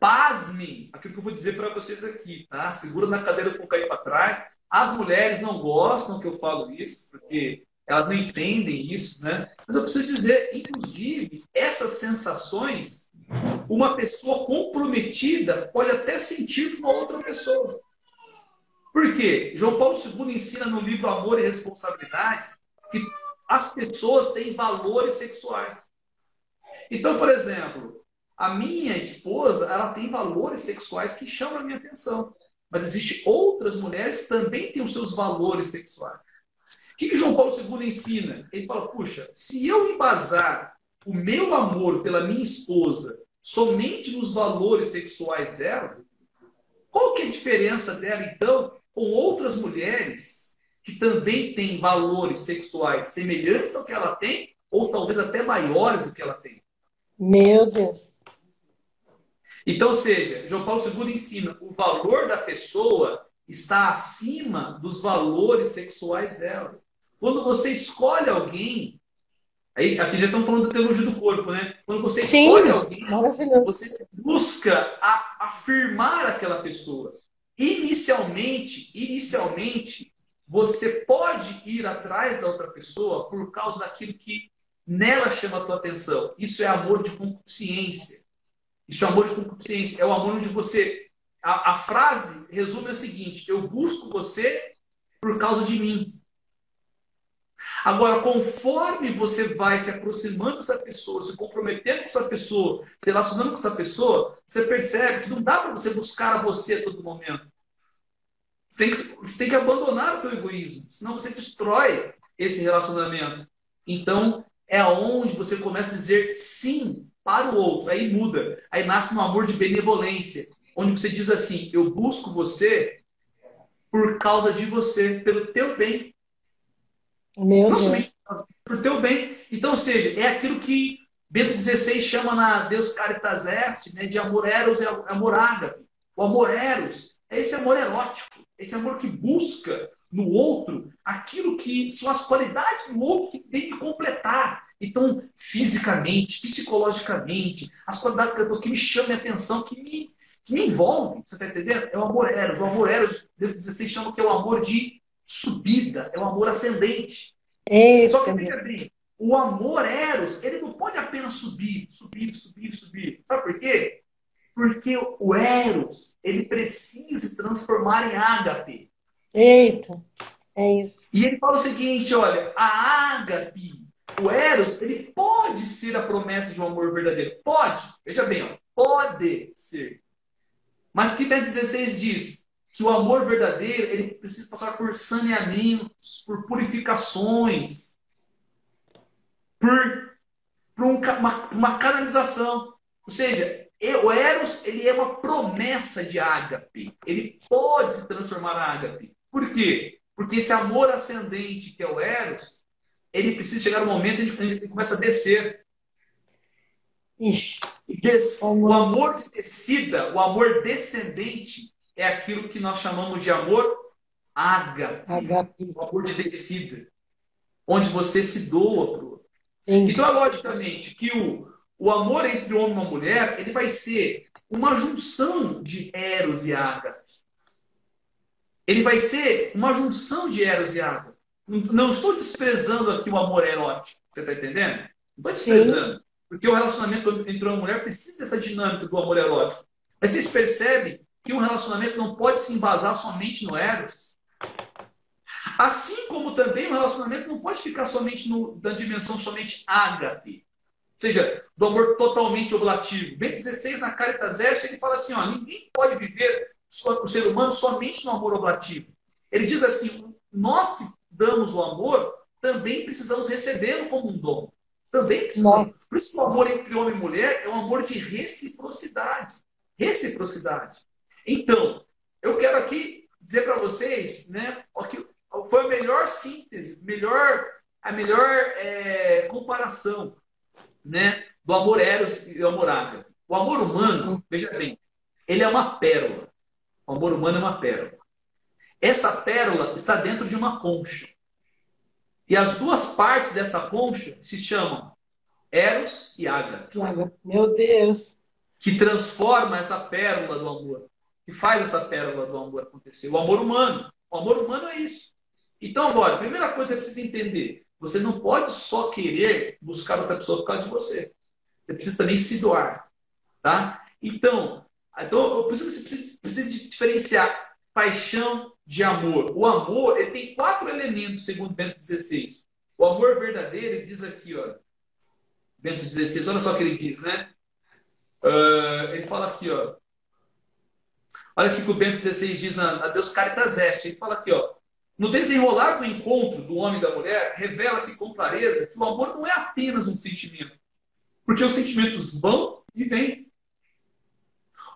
Pasmem aquilo que eu vou dizer para vocês aqui, tá? Segura na cadeira com cair para trás. As mulheres não gostam que eu falo isso, porque elas não entendem isso, né? Mas eu preciso dizer, inclusive, essas sensações, uma pessoa comprometida pode até sentir com uma outra pessoa. Por quê? João Paulo II ensina no livro Amor e Responsabilidade que as pessoas têm valores sexuais. Então, por exemplo, a minha esposa, ela tem valores sexuais que chamam a minha atenção. Mas existem outras mulheres que também têm os seus valores sexuais. O que, que João Paulo II ensina? Ele fala, puxa, se eu embasar o meu amor pela minha esposa somente nos valores sexuais dela, qual que é a diferença dela, então, com outras mulheres que também têm valores sexuais semelhantes ao que ela tem, ou talvez até maiores do que ela tem? Meu Deus. Então, ou seja, João Paulo II ensina o valor da pessoa está acima dos valores sexuais dela. Quando você escolhe alguém, aí aqui já estamos falando da teologia do corpo, né? Quando você Sim, escolhe alguém, você busca a, afirmar aquela pessoa. Inicialmente, inicialmente, você pode ir atrás da outra pessoa por causa daquilo que nela chama a tua atenção. Isso é amor de consciência. Isso é amor de concupiscência. É o amor onde você. A, a frase resume o seguinte: eu busco você por causa de mim. Agora, conforme você vai se aproximando dessa pessoa, se comprometendo com essa pessoa, se relacionando com essa pessoa, você percebe que não dá para você buscar a você a todo momento. Você tem, que, você tem que abandonar o teu egoísmo, senão você destrói esse relacionamento. Então, é aonde você começa a dizer sim para o outro. Aí muda. Aí nasce um amor de benevolência, onde você diz assim: eu busco você por causa de você, pelo teu bem. Meu Não somente por teu bem. Então, ou seja, é aquilo que Bento XVI chama na Deus Caritas Est, né, de amor eros e amor ágape. O amor eros é esse amor erótico, esse amor que busca no outro aquilo que são as qualidades do outro que tem que completar. Então, fisicamente, psicologicamente, as qualidades que, que me chamam a atenção, que me, que me envolvem, você está entendendo? É o amor eros. O amor eros, Deus 16 chama que é o amor de subida, é o amor ascendente. Eita. Só que, veja bem, o amor eros, ele não pode apenas subir, subir, subir, subir. Sabe por quê? Porque o eros, ele precisa se transformar em ágape. Eita, é isso. E ele fala o seguinte, olha, a ágape o Eros, ele pode ser a promessa de um amor verdadeiro. Pode. Veja bem, ó, pode ser. Mas que 16 diz que o amor verdadeiro, ele precisa passar por saneamentos, por purificações. por, por um, uma, uma canalização. Ou seja, o Eros ele é uma promessa de ágape. Ele pode se transformar em ágape. Por quê? Porque esse amor ascendente que é o Eros, ele precisa chegar no momento em que gente começa a descer. Ixi, o amor de descida, o amor descendente, é aquilo que nós chamamos de amor ágape. O amor de descida. Onde você se doa para o outro. Então, é logicamente que o, o amor entre homem e uma mulher, ele vai ser uma junção de Eros e Ágape. Ele vai ser uma junção de Eros e Ágape. Não estou desprezando aqui o amor erótico. Você está entendendo? Não estou desprezando. Sim. Porque o relacionamento entre uma mulher precisa dessa dinâmica do amor erótico. Mas vocês percebem que um relacionamento não pode se embasar somente no Eros? Assim como também o relacionamento não pode ficar somente no, na dimensão somente ágape seja, do amor totalmente oblativo. Bem 16, na Caritas Est, ele fala assim: ó, ninguém pode viver o ser humano somente no amor oblativo. Ele diz assim: nós que damos o amor, também precisamos recebê-lo como um dom. Também precisamos. Por isso que o amor entre homem e mulher é um amor de reciprocidade. Reciprocidade. Então, eu quero aqui dizer para vocês, né, que foi a melhor síntese, melhor, a melhor é, comparação né, do amor eros e do amor ágape. O amor humano, veja bem, ele é uma pérola. O amor humano é uma pérola. Essa pérola está dentro de uma concha. E as duas partes dessa concha se chamam Eros e Ágape. Meu Deus! Que transforma essa pérola do amor. Que faz essa pérola do amor acontecer. O amor humano. O amor humano é isso. Então, agora, a primeira coisa que você precisa entender: você não pode só querer buscar outra pessoa por causa de você. Você precisa também se doar. Tá? Então, então por isso você precisa, precisa diferenciar paixão de amor. O amor ele tem quatro elementos, segundo Bento XVI. O amor verdadeiro, ele diz aqui, ó, Bento XVI, olha só o que ele diz, né? Uh, ele fala aqui, ó. Olha o que o Bento XVI diz na, na Deus Caritas Est. Ele fala aqui, ó. No desenrolar do encontro do homem e da mulher, revela-se com clareza que o amor não é apenas um sentimento. Porque os sentimentos vão e vêm.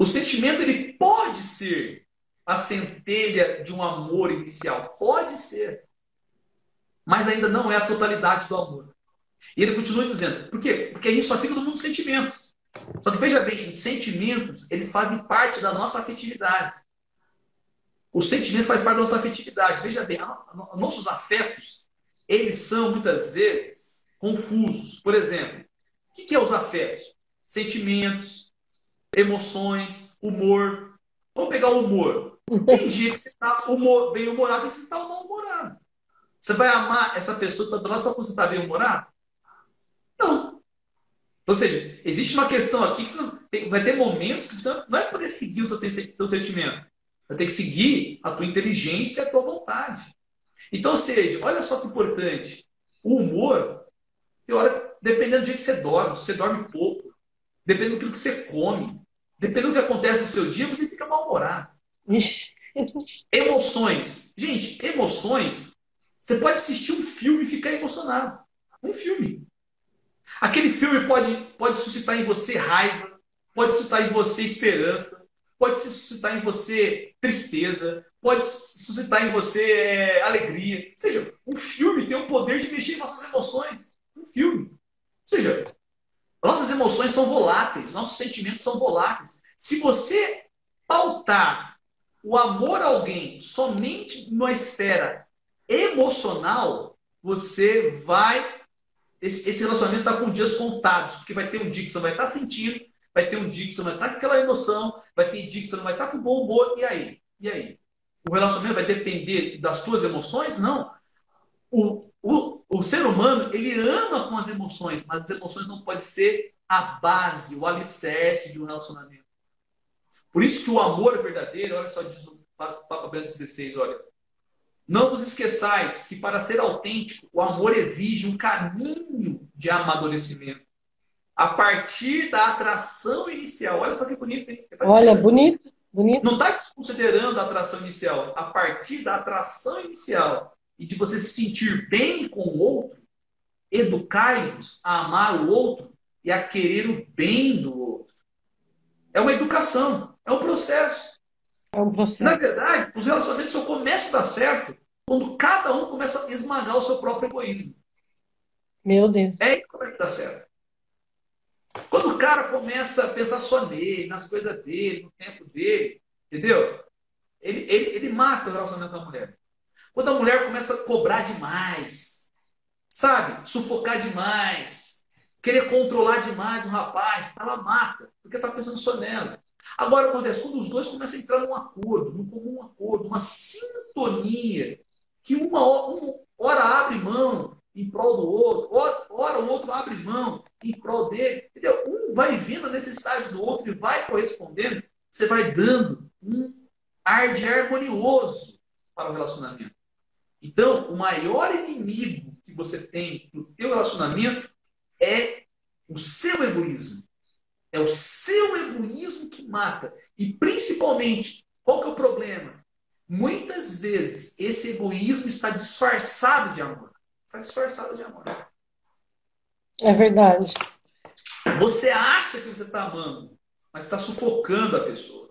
O sentimento ele pode ser a centelha de um amor inicial. Pode ser. Mas ainda não é a totalidade do amor. E ele continua dizendo, por quê? Porque a gente só fica no mundo dos sentimentos. Só que veja bem, sentimentos, eles fazem parte da nossa afetividade. O sentimento faz parte da nossa afetividade. Veja bem, nossos afetos, eles são muitas vezes confusos. Por exemplo, o que é os afetos? Sentimentos, emoções, humor. Vamos pegar o humor. Tem dia que você está bem humorado e que você está mal humorado. Você vai amar essa pessoa que está do lado só quando você está bem humorado? Não. Ou seja, existe uma questão aqui que tem, vai ter momentos que você não vai poder seguir o seu, seu sentimento. Vai ter que seguir a tua inteligência e a tua vontade. Então, ou seja, olha só que importante. O humor, tem hora, dependendo do jeito que você dorme, se você dorme pouco, dependendo do que você come, dependendo do que acontece no seu dia, você fica mal-humorado. Emoções. Gente, emoções. Você pode assistir um filme e ficar emocionado. Um filme. Aquele filme pode, pode suscitar em você raiva, pode suscitar em você esperança, pode suscitar em você tristeza, pode suscitar em você é, alegria. Ou seja, um filme tem o poder de mexer em nossas emoções. Um filme. Ou seja, nossas emoções são voláteis, nossos sentimentos são voláteis. Se você pautar o amor a alguém somente numa esfera emocional, você vai. Esse, relacionamento está com dias contados, porque vai ter um dia que você vai estar sentindo, vai ter um dia que você vai estar com aquela emoção, vai ter dia que você não vai estar com bom humor, e aí? E aí? O relacionamento vai depender das suas emoções? Não. O, o, o ser humano, ele ama com as emoções, mas as emoções não podem ser a base, o alicerce de um relacionamento. Por isso que o amor verdadeiro, olha só, diz o Papa Bento XVI, olha. Não vos esqueçais que para ser autêntico, o amor exige um caminho de amadurecimento a partir da atração inicial. Olha só que bonito, hein? Tá Olha, bonito, bonito. Não está desconsiderando a atração inicial. A partir da atração inicial e de você se sentir bem com o outro, educai-vos a amar o outro e a querer o bem do outro. É uma educação, é um processo. É um processo. Na verdade, os relacionamentos só começam a dar certo quando cada um começa a esmagar o seu próprio egoísmo. Meu Deus. É isso que dar certo. Quando o cara começa a pensar só nele, nas coisas dele, no tempo dele, entendeu? Ele, ele, ele mata o relacionamento da mulher. Quando a mulher começa a cobrar demais, sabe? Sufocar demais, querer controlar demais o rapaz, ela mata, porque está pensando só nela. Agora acontece quando os dois começam a entrar num acordo, num comum acordo, uma sintonia, que uma uma hora abre mão em prol do outro, hora o outro abre mão em prol dele, entendeu? Um vai vendo a necessidade do outro e vai correspondendo, você vai dando um ar de harmonioso para o relacionamento. Então, o maior inimigo que você tem no teu relacionamento é o seu egoísmo. É o seu egoísmo que mata. E principalmente, qual que é o problema? Muitas vezes esse egoísmo está disfarçado de amor. Está disfarçado de amor. É verdade. Você acha que você está amando, mas está sufocando a pessoa.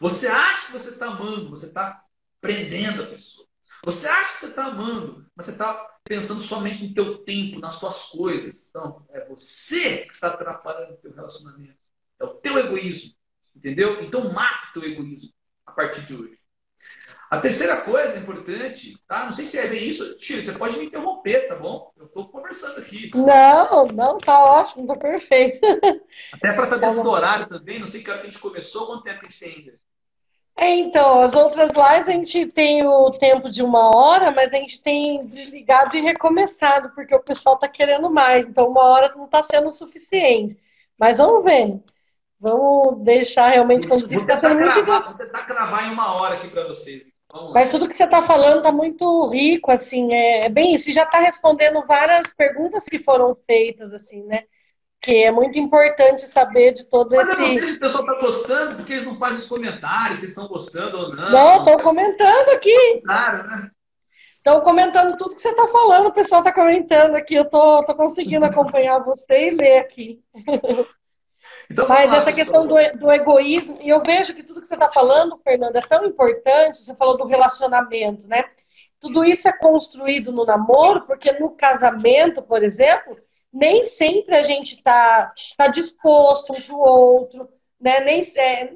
Você acha que você está amando, você está prendendo a pessoa. Você acha que você está amando, mas você está pensando somente no teu tempo, nas tuas coisas. Então, é você que está atrapalhando o teu relacionamento. É o teu egoísmo. Entendeu? Então, mata o teu egoísmo a partir de hoje. A terceira coisa importante, tá? Não sei se é bem isso. Chile, você pode me interromper, tá bom? Eu estou conversando aqui. Não, não, tá ótimo, tá perfeito. Até para estar tá dentro do horário também, não sei que hora que a gente começou, quanto tempo a gente tem ainda. É, então, as outras lives a gente tem o tempo de uma hora, mas a gente tem desligado e recomeçado, porque o pessoal está querendo mais. Então, uma hora não está sendo suficiente. Mas vamos ver. Vamos deixar realmente conduzir. Vou tentar, gravar, muito... vou tentar gravar em uma hora aqui para vocês. Mas tudo que você está falando está muito rico, assim, é, é bem isso. E já está respondendo várias perguntas que foram feitas, assim, né? Que é muito importante saber de todo Mas esse. Mas eu não sei se o pessoal está gostando, porque eles não fazem os comentários, se estão gostando ou não. Não, estou comentando aqui. Claro, né? Estão comentando tudo que você está falando, o pessoal está comentando aqui. Eu tô, tô conseguindo acompanhar você e ler aqui. Então, Mas essa questão do, do, egoísmo, e eu vejo que tudo que você está falando, Fernanda, é tão importante. Você falou do relacionamento, né? Tudo isso é construído no namoro, porque no casamento, por exemplo, nem sempre a gente está tá disposto um para o outro, né? Nem, é,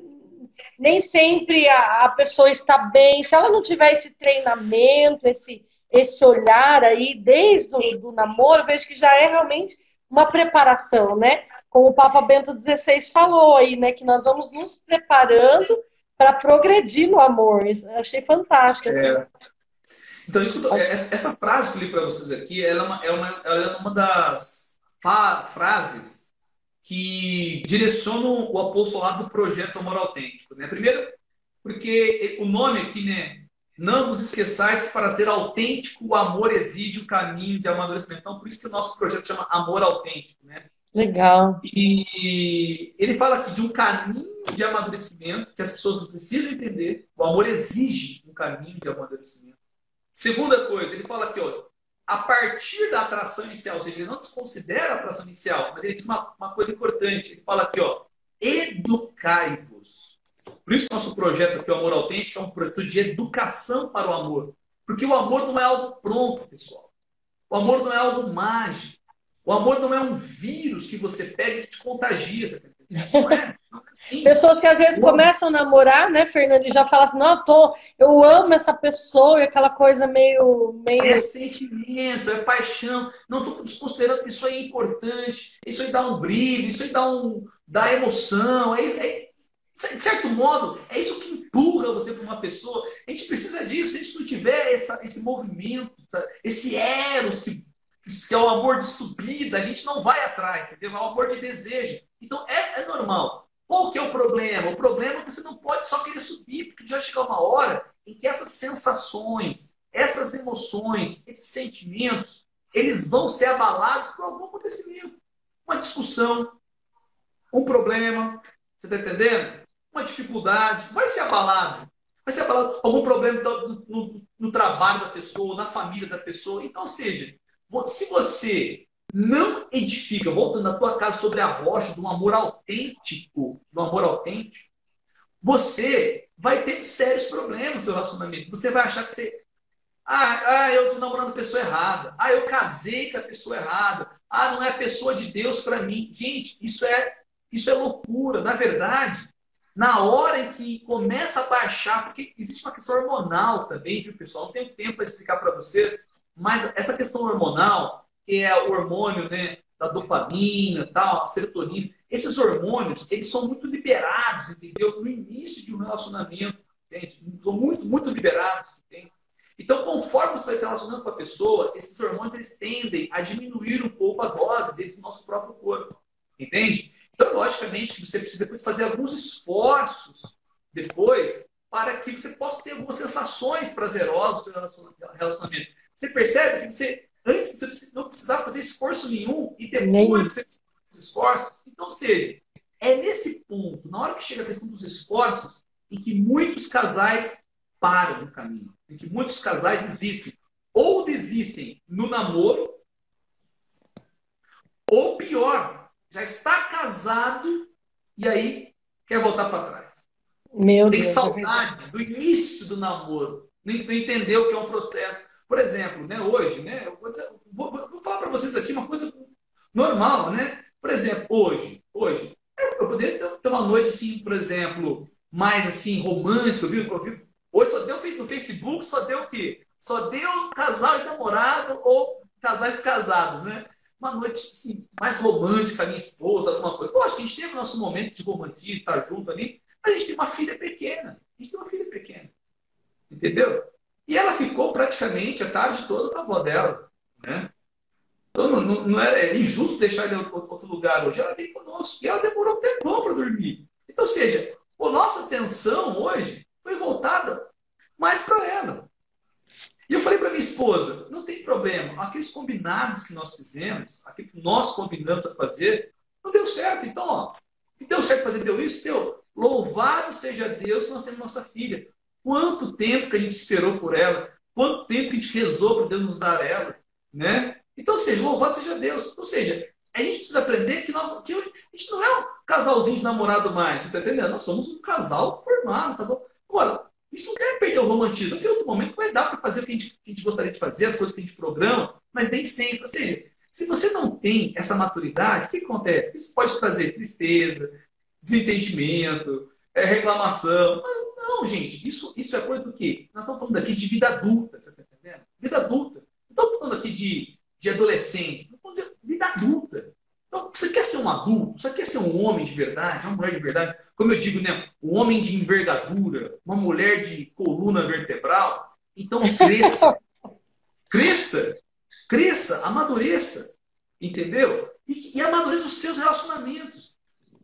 nem sempre a, a, pessoa está bem. Se ela não tiver esse treinamento, esse, esse olhar aí, desde o namoro, eu vejo que já é realmente uma preparação, né? Como o Papa Bento XVI falou aí, né? Que nós vamos nos preparando para progredir no amor. Isso, achei fantástico. Assim. É. Então, isso, é, essa frase que eu li para vocês aqui, ela é uma, é uma, ela é uma das frases que direcionam o apostolado do projeto Amor Autêntico. Né? Primeiro, porque o nome aqui, né? Não vos esqueçais que para ser autêntico, o amor exige o caminho de amadurecimento. Então, por isso que o nosso projeto chama Amor Autêntico. Né? Legal. E ele fala aqui de um caminho de amadurecimento que as pessoas precisam entender. O amor exige um caminho de amadurecimento. Segunda coisa, ele fala aqui, ó, a partir da atração inicial, ou seja, ele não desconsidera a atração inicial, mas ele diz uma, uma coisa importante. Ele fala aqui, ó, educai-vos. Por isso, nosso projeto aqui, o Amor Autêntico, é um projeto de educação para o amor. Porque o amor não é algo pronto, pessoal. O amor não é algo mágico. O amor não é um vírus que você pega e te contagia. Não é. Sim. Pessoas que às vezes começam a namorar, né, Fernando, e já falam assim, não, eu, tô, eu amo essa pessoa, e aquela coisa meio, meio. É sentimento, é paixão. Não estou desconsiderando que isso aí é importante, isso aí dá um brilho, isso aí dá, um, dá emoção. É, é, de certo modo, é isso que empurra você para uma pessoa. A gente precisa disso. Se a gente não tiver essa, esse movimento, esse eros que, que é o amor de subida, a gente não vai atrás, entendeu? É o amor de desejo. Então é, é normal. Qual que é o problema? O problema é que você não pode só querer subir, porque já chega uma hora em que essas sensações, essas emoções, esses sentimentos, eles vão ser abalados por algum acontecimento. Uma discussão, um problema, você está entendendo? Uma dificuldade, vai ser abalado. Vai ser abalado algum problema no, no, no trabalho da pessoa, na família da pessoa. Então, ou seja, se você não edifica, voltando à tua casa sobre a rocha de um amor autêntico, de um amor autêntico, você vai ter sérios problemas no seu relacionamento. Você vai achar que você. Ah, ah eu estou namorando a pessoa errada. Ah, eu casei com a pessoa errada. Ah, não é a pessoa de Deus para mim. Gente, isso é, isso é loucura. Na verdade, na hora em que começa a baixar, porque existe uma questão hormonal também, viu, pessoal? Não tenho tempo para explicar para vocês, mas essa questão hormonal, que é o hormônio né, da dopamina, tal, a serotonina, esses hormônios, eles são muito liberados, entendeu? No início de um relacionamento, entende? São muito, muito liberados, entende? Então, conforme você vai se relacionando com a pessoa, esses hormônios eles tendem a diminuir um pouco a dose deles no nosso próprio corpo, entende? Então, logicamente, você precisa depois fazer alguns esforços depois para que você possa ter algumas sensações prazerosas no seu relacionamento. Você percebe que você antes você não precisava fazer esforço nenhum e depois você precisa fazer esforços. Então, ou seja, é nesse ponto, na hora que chega a questão dos esforços, em que muitos casais param no caminho, em que muitos casais desistem. Ou desistem no namoro, ou pior, já está casado e aí quer voltar para trás. Meu Tem Deus, é saudade do início do namoro, não entendeu que é um processo. Por exemplo, né, hoje, né, eu vou, dizer, vou, vou falar para vocês aqui uma coisa normal, né? Por exemplo, hoje, hoje, eu poderia ter uma noite assim, por exemplo, mais assim romântica, viu? Hoje só deu no Facebook, só deu o quê? Só deu casal de namorado ou casais casados, né? Uma noite assim, mais romântica, minha esposa, alguma coisa. Lógico que a gente teve o nosso momento de romantismo, estar junto ali, mas a gente tem uma filha pequena. A gente tem uma filha pequena. Entendeu? E ela ficou praticamente a tarde toda com a avó dela. Né? Então não, não, era é injusto deixar ela em outro lugar hoje. Ela veio conosco. E ela demorou um tempão para dormir. Então, ou seja, a nossa atenção hoje foi voltada mais para ela. E eu falei para minha esposa: não tem problema, aqueles combinados que nós fizemos, aquilo que nós combinamos para fazer, não deu certo. Então, ó, deu certo fazer, deu isso, deu. Louvado seja Deus nós temos nossa filha. Quanto tempo que a gente esperou por ela? Quanto tempo que a gente rezou para Deus nos dar ela? Né? Então, ou seja, louvado seja Deus. Ou seja, a gente precisa aprender que, nós, que a gente não é um casalzinho de namorado mais, você está entendendo? Nós somos um casal formado, um casal. Agora, isso não quer perder o romantismo. Tem outro momento que vai dar para fazer o que a, gente, que a, gente, gostaria de fazer, as coisas que a gente programa, mas nem sempre. Ou seja, se você não tem essa maturidade, o que acontece? Isso pode trazer tristeza, desentendimento, é, reclamação. Mas não, gente, isso, isso é coisa do quê? Nós estamos falando aqui de vida adulta, você está entendendo? Vida adulta. Não estamos falando aqui de, de adolescente, estamos falando de vida adulta. Então, você quer ser um adulto? Você quer ser um homem de verdade, uma mulher de verdade? Como eu digo, né? Um homem de envergadura, uma mulher de coluna vertebral. Então, cresça. <laughs> cresça. Cresça, amadureça. Entendeu? E, e amadureça os seus relacionamentos.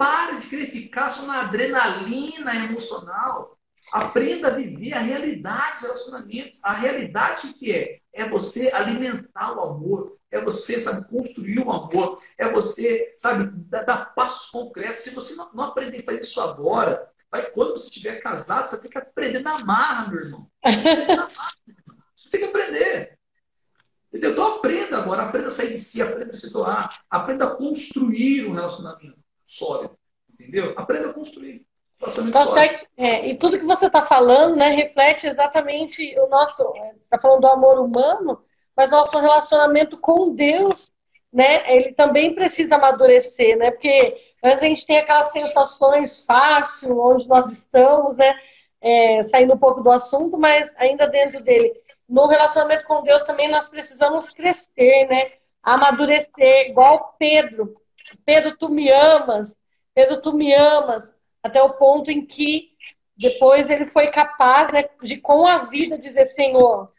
Pare de ficar só na adrenalina emocional. Aprenda a viver a realidade dos relacionamentos. A realidade que é? É você alimentar o amor. É você, sabe, construir o amor. É você, sabe, dar, dar passos concretos. Se você não, não, aprender a fazer isso agora, vai, quando você estiver casado, você vai ter que aprender na marra, meu irmão. <laughs> Na marra, você tem que aprender. Entendeu? Então aprenda agora, aprenda a sair de si, aprenda a se doar, aprenda a construir um relacionamento sólido. Entendeu? Aprenda a construir. Tá é, e tudo que você está falando né, reflete exatamente o nosso. Está é, falando do amor humano, mas nosso relacionamento com Deus, né? Ele também precisa amadurecer, né? Porque antes a gente tem aquelas sensações fácil, onde nós estamos, né? É, saindo um pouco do assunto, mas ainda dentro dele. No relacionamento com Deus também nós precisamos crescer, né? Amadurecer, igual Pedro. Pedro, tu me amas. Pedro, tu me amas. Até o ponto em que depois ele foi capaz né, de, com a vida, dizer: Senhor,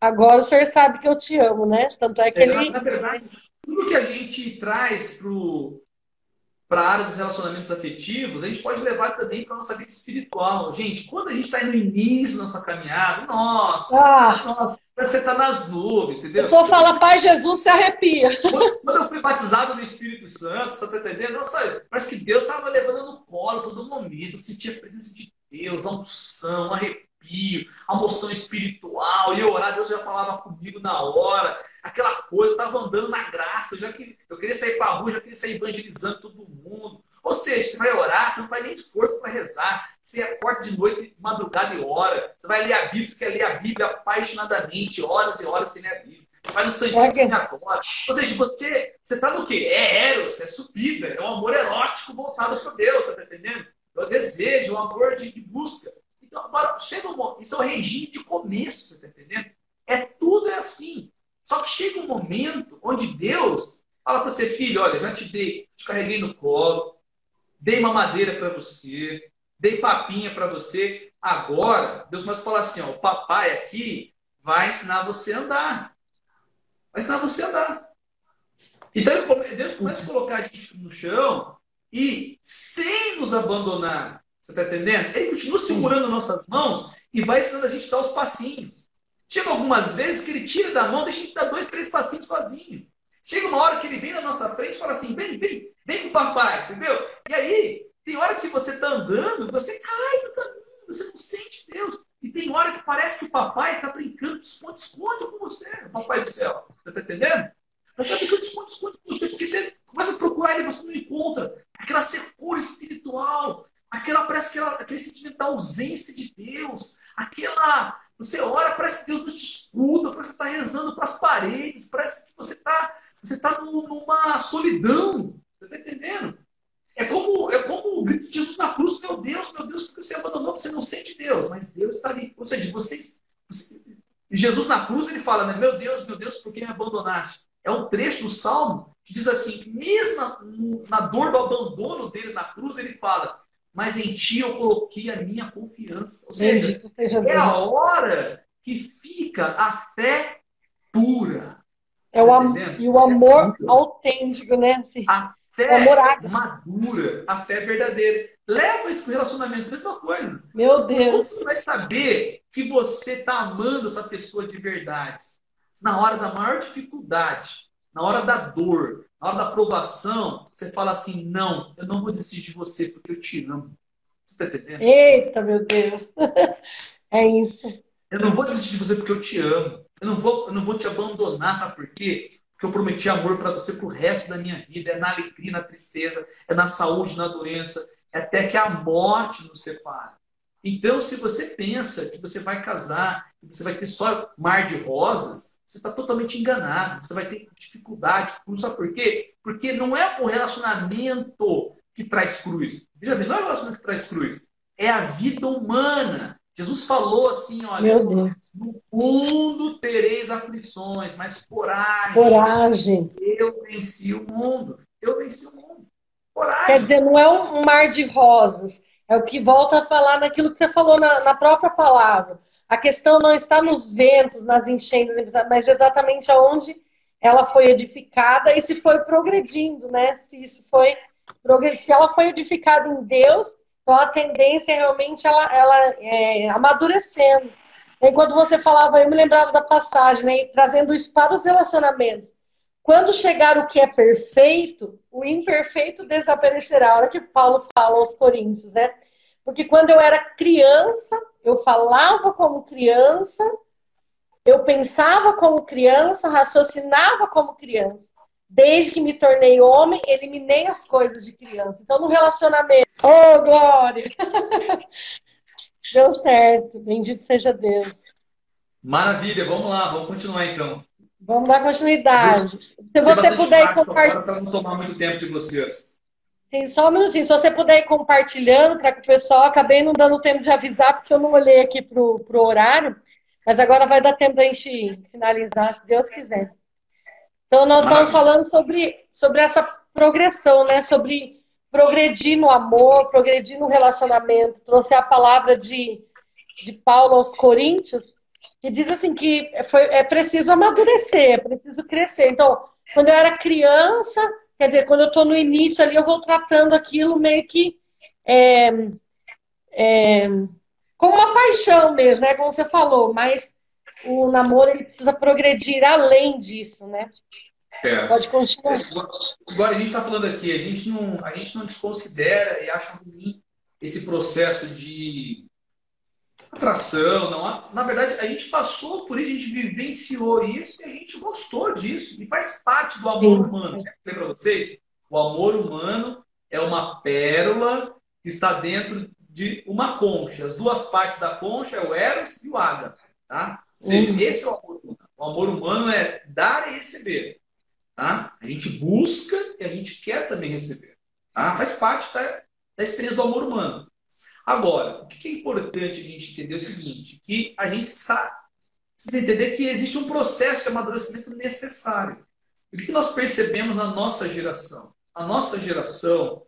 agora o senhor sabe que eu te amo, né? Tanto é que é, ele. Na verdade, tudo que a gente traz para a área dos relacionamentos afetivos, a gente pode levar também para a nossa vida espiritual. Gente, quando a gente está no início da nossa caminhada, nossa, ah. nossa você está nas nuvens, entendeu? Então fala, Pai Jesus, se arrepia. <laughs> Quando, eu fui batizado no Espírito Santo, você está entendendo? Nossa, parece que Deus estava levando no colo todo momento. Eu sentia a presença de Deus, a unção, arrepio arrepio, a moção espiritual, e orar, Deus já falava comigo na hora, aquela coisa, eu estava andando na graça, eu já que eu queria sair para a rua, já queria sair evangelizando todo mundo. Ou seja, você vai orar, você não faz nem esforço para rezar. Você acorda de noite, de madrugada e ora. Você vai ler a Bíblia, você quer ler a Bíblia apaixonadamente, horas e horas sem ler a Bíblia. Você vai no Santíssimo, você adora. Ou seja, você está no quê? É eros, é subida, é um amor erótico voltado para Deus, você está entendendo? É o desejo, é o amor de, de busca. Então, agora, chega um momento, isso é o regime de começo, você está entendendo? É tudo é assim. Só que chega um momento onde Deus fala para você, filho, olha, já te dei, te carreguei no colo, dei uma madeira para você, dei papinha para você. Agora, Deus mais fala assim: ó, o papai aqui vai ensinar você a andar. Vai ensinar você a andar. Então, Deus começa a colocar a gente no chão e sem nos abandonar. Você está entendendo? Ele continua segurando nossas mãos e vai ensinando a gente a dar os passinhos. Chega algumas vezes que ele tira da mão, deixa a gente dar dois, três passinhos sozinho. Chega uma hora que ele vem na nossa frente e fala assim: vem, vem, vem com o papai, entendeu? E aí, tem hora que você está andando, você cai no caminho, você não sente Deus. E tem hora que parece que o papai está brincando de esconde-esconde com você, papai do céu. Você está entendendo? Ele está brincando de esconde-esconde com você, porque você começa a procurar ele e você não encontra aquela secura espiritual, aquela, parece aquela, aquele sentimento da ausência de Deus, aquela. Você ora, parece que Deus não te escuta, parece que você está rezando para as paredes, parece que você está você está numa solidão. Você está entendendo? É como, é como o grito de Jesus na cruz: Meu Deus, meu Deus, porque você abandonou, você não sente Deus, mas Deus está ali. Ou seja, vocês. Jesus na cruz ele fala, né? Meu Deus, meu Deus, por que me abandonaste? É um trecho do Salmo que diz assim: mesmo na, na dor do abandono dele na cruz, ele fala: Mas em ti eu coloquei a minha confiança. Ou seja, é a hora que fica a fé pura. É o am e o amor autêntico, né? A fé madura, a fé verdadeira. Leva isso para o relacionamento, mesma coisa. Meu Deus. Como você vai saber que você está amando essa pessoa de verdade? Na hora da maior dificuldade, na hora da dor, na hora da provação, você fala assim: não, eu não vou desistir de você porque eu te amo. Você está entendendo? Eita, meu Deus. <laughs> é isso. Eu não vou desistir de você porque eu te amo. Eu não vou, eu não vou te abandonar, sabe por quê? Porque eu prometi amor para você pro resto da minha vida. É na alegria, na tristeza, é na saúde, na doença, é até que a morte nos separe. Então, se você pensa que você vai casar, que você vai ter só mar de rosas, você está totalmente enganado. Você vai ter dificuldade. Não sabe por quê? Porque não é o relacionamento que traz cruz. Veja bem, não é o relacionamento que traz cruz. É a vida humana. Jesus falou assim, olha, no mundo tereis aflições, mas coragem. Coragem. Eu venci o mundo. Eu venci o mundo. Coragem. Quer dizer, não é um mar de rosas. É o que volta a falar naquilo que você falou na, na própria palavra. A questão não está nos ventos, nas enchentes, mas exatamente aonde ela foi edificada e se foi progredindo, né? Se isso foi se ela foi edificada em Deus, então a tendência é realmente ela, ela é, amadurecendo. Enquanto você falava, eu me lembrava da passagem, né? trazendo isso para os relacionamentos. Quando chegar o que é perfeito, o imperfeito desaparecerá. A hora que Paulo fala aos Coríntios, né? Porque quando eu era criança, eu falava como criança, eu pensava como criança, raciocinava como criança. Desde que me tornei homem, eliminei as coisas de criança. Então, no relacionamento. Oh, glória! <laughs> Deu certo. Bendito seja Deus. Maravilha, vamos lá, vamos continuar então. Vamos dar continuidade. Se você, você puder compartilhar. Para não tomar muito tempo de vocês. Tem só um minutinho. Se você puder ir compartilhando para que o pessoal, acabei não dando tempo de avisar, porque eu não olhei aqui para o horário, mas agora vai dar tempo para a gente finalizar, se Deus quiser. Então, nós estamos falando sobre, sobre essa progressão, né? Sobre progredir no amor, progredir no relacionamento. Trouxe a palavra de, de Paulo aos Coríntios, que diz assim que foi, é preciso amadurecer, é preciso crescer. Então, quando eu era criança, quer dizer, quando eu estou no início ali, eu vou tratando aquilo meio que é, é, como uma paixão mesmo, né? Como você falou, mas o namoro ele precisa progredir além disso, né? É. Pode continuar. Agora, a gente está falando aqui, a gente, não, a gente não desconsidera e acha ruim esse processo de atração, não há. Na verdade, a gente passou por isso, a gente vivenciou isso e a gente gostou disso. E faz parte do amor Sim. humano. Quer para vocês? O amor humano é uma pérola que está dentro de uma concha. As duas partes da concha é o Eros e o Ágata. Tá? Ou seja, uhum. esse é o amor humano. O amor humano é dar e receber. Tá? A gente busca e a gente quer também receber. Tá? Faz parte da, da experiência do amor humano. Agora, o que é importante a gente entender é o seguinte, que a gente sabe, precisa entender que existe um processo de amadurecimento necessário. O que nós percebemos na nossa geração? A nossa geração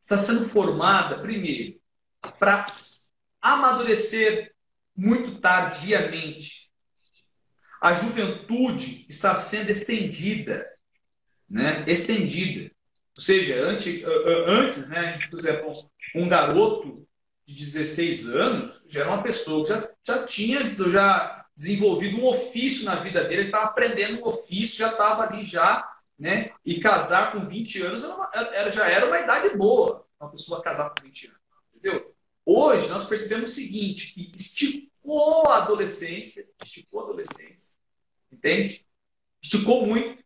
está sendo formada, primeiro, para amadurecer muito tardiamente. A juventude está sendo estendida, né? Estendida. Ou seja, antes, antes né, por exemplo, um garoto de 16 anos já era uma pessoa que já, já tinha já desenvolvido um ofício na vida dele, estava aprendendo um ofício, já estava ali já, né? E casar com 20 anos era, uma, era já era uma idade boa, uma pessoa casar com 20 anos, entendeu? Hoje nós percebemos o seguinte, que esticou a adolescência, esticou a adolescência, entende? Esticou muito.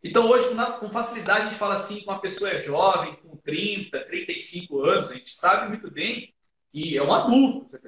Então hoje, com facilidade, a gente fala assim, uma pessoa é jovem, com 30, 35 anos, a gente sabe muito bem que é um adulto, tá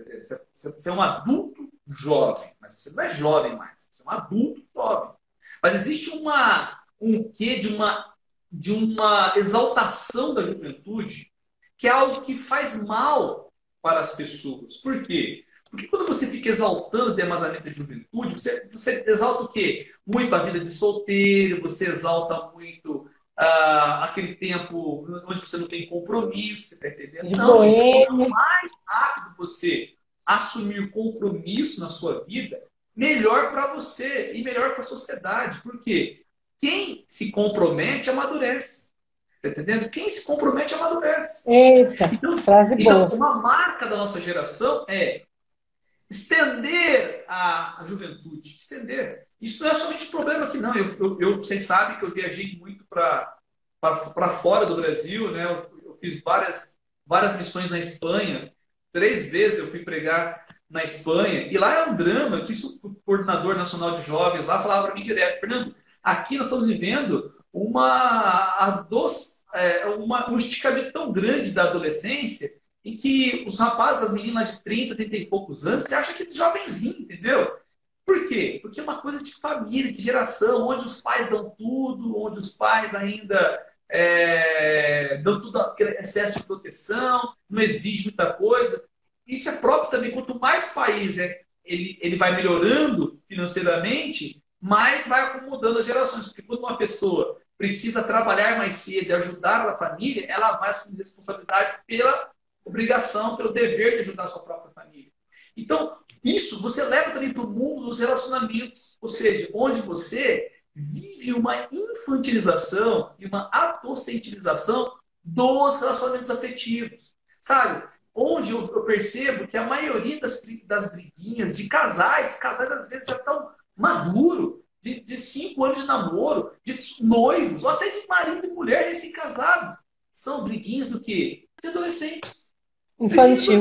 você é um adulto jovem, mas você não é jovem mais, você é um adulto jovem. Mas existe uma, um quê de uma, de uma exaltação da juventude que é algo que faz mal para as pessoas. Por quê? Porque quando você fica exaltando demasiadamente a juventude, você, você exalta o quê? Muito a vida de solteiro, você exalta muito ah, aquele tempo onde você não tem compromisso, você está entendendo? Não, gente, quanto mais rápido você assumir compromisso na sua vida, melhor para você e melhor para a sociedade. Por quê? Quem se compromete amadurece. Tá entendendo? Quem se compromete amadurece. Eita, então, então, uma marca da nossa geração é estender a, a juventude, estender. Isso não é somente problema aqui, não. Eu, eu, eu vocês sabem que eu viajei muito para fora do Brasil, né? Eu, eu, fiz várias, várias missões na Espanha. Três vezes eu fui pregar na Espanha. E lá é um drama que isso, o coordenador nacional de jovens lá falava para mim direto, Fernando, aqui nós estamos vivendo uma, a dos, é, uma, um esticamento tão grande da adolescência em que os rapazes, as meninas de 30, 30 e poucos anos, você acha que é jovenzinho, entendeu? Por quê? Porque é uma coisa de família, de geração, onde os pais dão tudo, onde os pais ainda é, dão tudo aquele excesso de proteção, não exige muita coisa. Isso é próprio também, quanto mais país é, ele, ele vai melhorando financeiramente, mais vai acomodando as gerações. Porque quando uma pessoa precisa trabalhar mais cedo e ajudar a família, ela vai assumir responsabilidades pela obrigação, pelo dever de ajudar a sua própria família. Então, isso você leva também para o mundo dos relacionamentos, ou seja, onde você vive uma infantilização e uma adolescentização dos relacionamentos afetivos. Sabe? Onde eu, percebo que a maioria das, das briguinhas de casais, casais às vezes já estão maduros, de, de cinco anos de namoro, de noivos, ou até de marido e mulher recém-casados. São briguinhas do quê? De adolescentes. Infantil.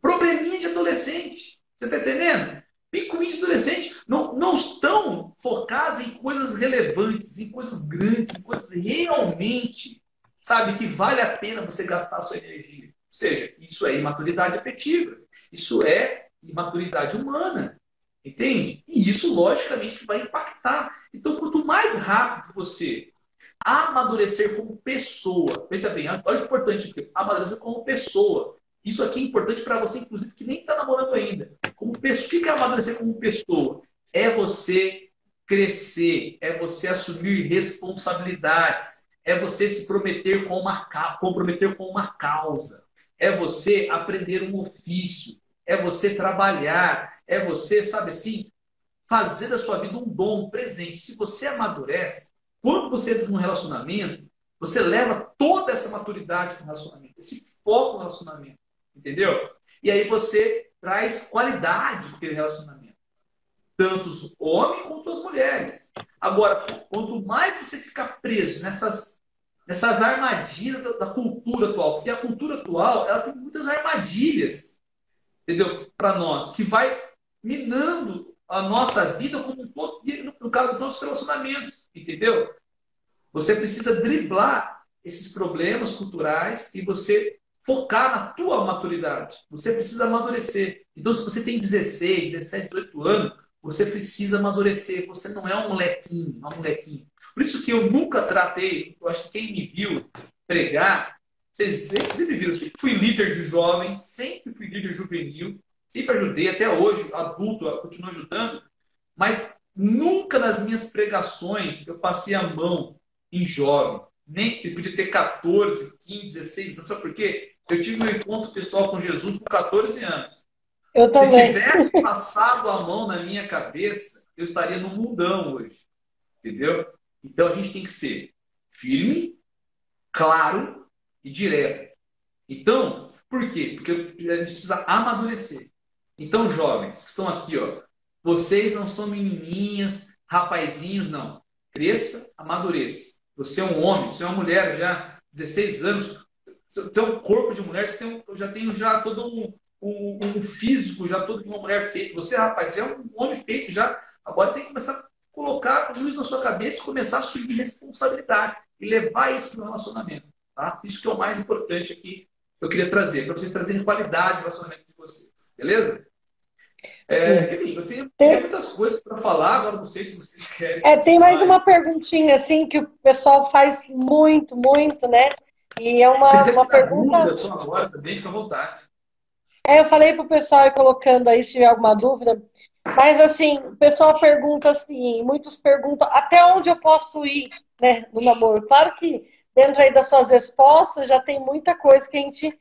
Probleminha de adolescente. Você está entendendo? Picuinhos de adolescente não, não estão focados em coisas relevantes, em coisas grandes, em coisas realmente, sabe, que vale a pena você gastar a sua energia. Ou seja, isso é imaturidade afetiva. Isso é imaturidade humana. Entende? E isso, logicamente, vai impactar. Então, quanto mais rápido você amadurecer como pessoa, veja bem, olha que importante aqui, amadurecer como pessoa. Isso aqui é importante para você, inclusive, que nem está namorando ainda. Como pessoa, o que é amadurecer como pessoa? É você crescer, é você assumir responsabilidades, é você se prometer com uma, comprometer com uma causa, é você aprender um ofício, é você trabalhar, é você, sabe assim, fazer da sua vida um dom, um presente. Se você amadurece, quando você entra num relacionamento, você leva toda essa maturidade para o relacionamento, esse foco no relacionamento. Entendeu? E aí você traz qualidade para aquele relacionamento. Tanto os homens quanto as mulheres. Agora, quanto mais você fica preso nessas, nessas armadilhas da, da cultura atual, porque a cultura atual ela tem muitas armadilhas entendeu? Para nós, que vai minando a nossa vida como um todo, no caso dos nossos relacionamentos, entendeu? Você precisa driblar esses problemas culturais e você focar na tua maturidade. Você precisa amadurecer. Então, se você tem 16, 17, 18 anos, você precisa amadurecer. Você não é um molequinho, uma molequinha. Por isso que eu nunca tratei, eu acho que quem me viu pregar, vocês sempre viram que fui líder de jovens, sempre fui líder juvenil, sempre ajudei, até hoje, adulto, continuo ajudando, mas nunca nas minhas pregações eu passei a mão em jovem. Nem eu podia ter 14, 15, 16 anos. Sabe por quê? Eu tive meu encontro pessoal com Jesus com 14 anos. Eu também. Se tivesse <laughs> passado a mão na minha cabeça, eu estaria no mundão hoje. Entendeu? Então a gente tem que ser firme, claro e direto. Então, por quê? Porque a gente precisa amadurecer. Então, jovens que estão aqui, ó, vocês não são menininhas, rapazinhos, não. Cresça, amadureça. Você é um homem, você é uma mulher já, 16 anos, você tem um corpo de mulher, você tem um, já tem já todo um, um, um, físico, já todo de uma mulher feito. Você, rapaz, você é um homem feito já. Agora tem que começar a colocar o juiz na sua cabeça e começar a assumir responsabilidades e levar isso para o relacionamento. Tá? Isso que é o mais importante aqui que eu queria trazer, para vocês trazerem qualidade no relacionamento de vocês. Beleza? É, eu tenho, tenho muitas coisas para falar, agora não sei se vocês <laughs> querem. É, tem mais uma perguntinha assim que o pessoal faz muito, muito, né? E é uma, se uma pergunta. Só agora também, fica à vontade. É, eu falei para o pessoal ir colocando aí se tiver alguma dúvida. Mas assim, o pessoal pergunta assim, muitos perguntam até onde eu posso ir, né, no namoro. Claro que dentro aí das suas respostas já tem muita coisa que a gente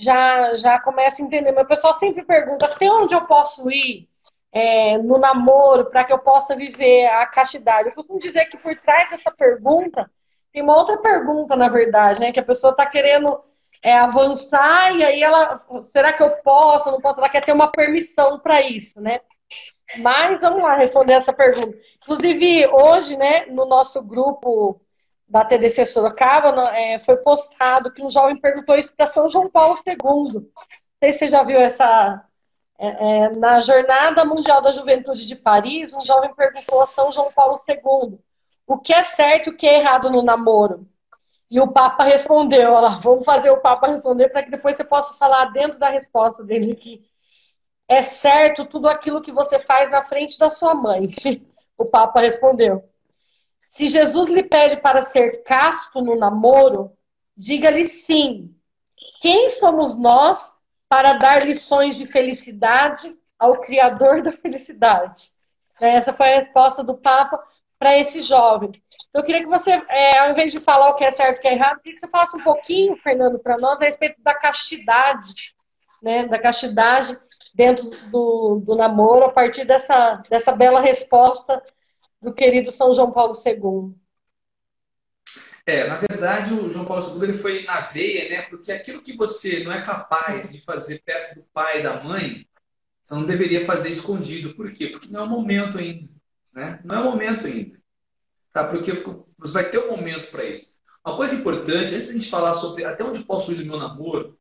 já, já começa a entender. O pessoal sempre pergunta até onde eu posso ir é, no namoro para que eu possa viver a castidade. Eu costumo dizer que por trás dessa pergunta tem uma outra pergunta, na verdade, né? Que a pessoa está querendo é, avançar e aí ela, será que eu posso? Não posso? Ela quer ter uma permissão para isso, né? Mas vamos lá responder essa pergunta. Inclusive, hoje, né, no nosso grupo da TDC Sorocaba, é, foi postado que um jovem perguntou isso para São João Paulo II. Não sei se você já viu essa. É, é, na Jornada Mundial da Juventude de Paris, um jovem perguntou a São João Paulo II o que é certo e o que é errado no namoro. E o Papa respondeu, vamos fazer o Papa responder para que depois você possa falar dentro da resposta dele que é certo tudo aquilo que você faz na frente da sua mãe. <laughs> O Papa respondeu. Se Jesus lhe pede para ser casto no namoro, diga-lhe sim. Quem somos nós para dar lições de felicidade ao Criador <laughs> da felicidade? Né, essa foi a resposta do Papa para esse jovem. Então, eu queria que você, é, ao invés de falar o que é certo e o que é errado, queria que você falasse um pouquinho, Fernando, para nós, a respeito da castidade, né? Da castidade dentro do, do namoro, a partir dessa, dessa bela resposta do querido São João Paulo II. É, na verdade, o João Paulo II ele foi na veia, né? Porque aquilo que você não é capaz de fazer perto do pai e da mãe, você não deveria fazer escondido. Por quê? Porque não é o momento ainda. Né? Não é o momento ainda. Tá? Porque você vai ter um momento para isso. Uma coisa importante, antes de a gente falar sobre até onde posso ir no meu namoro,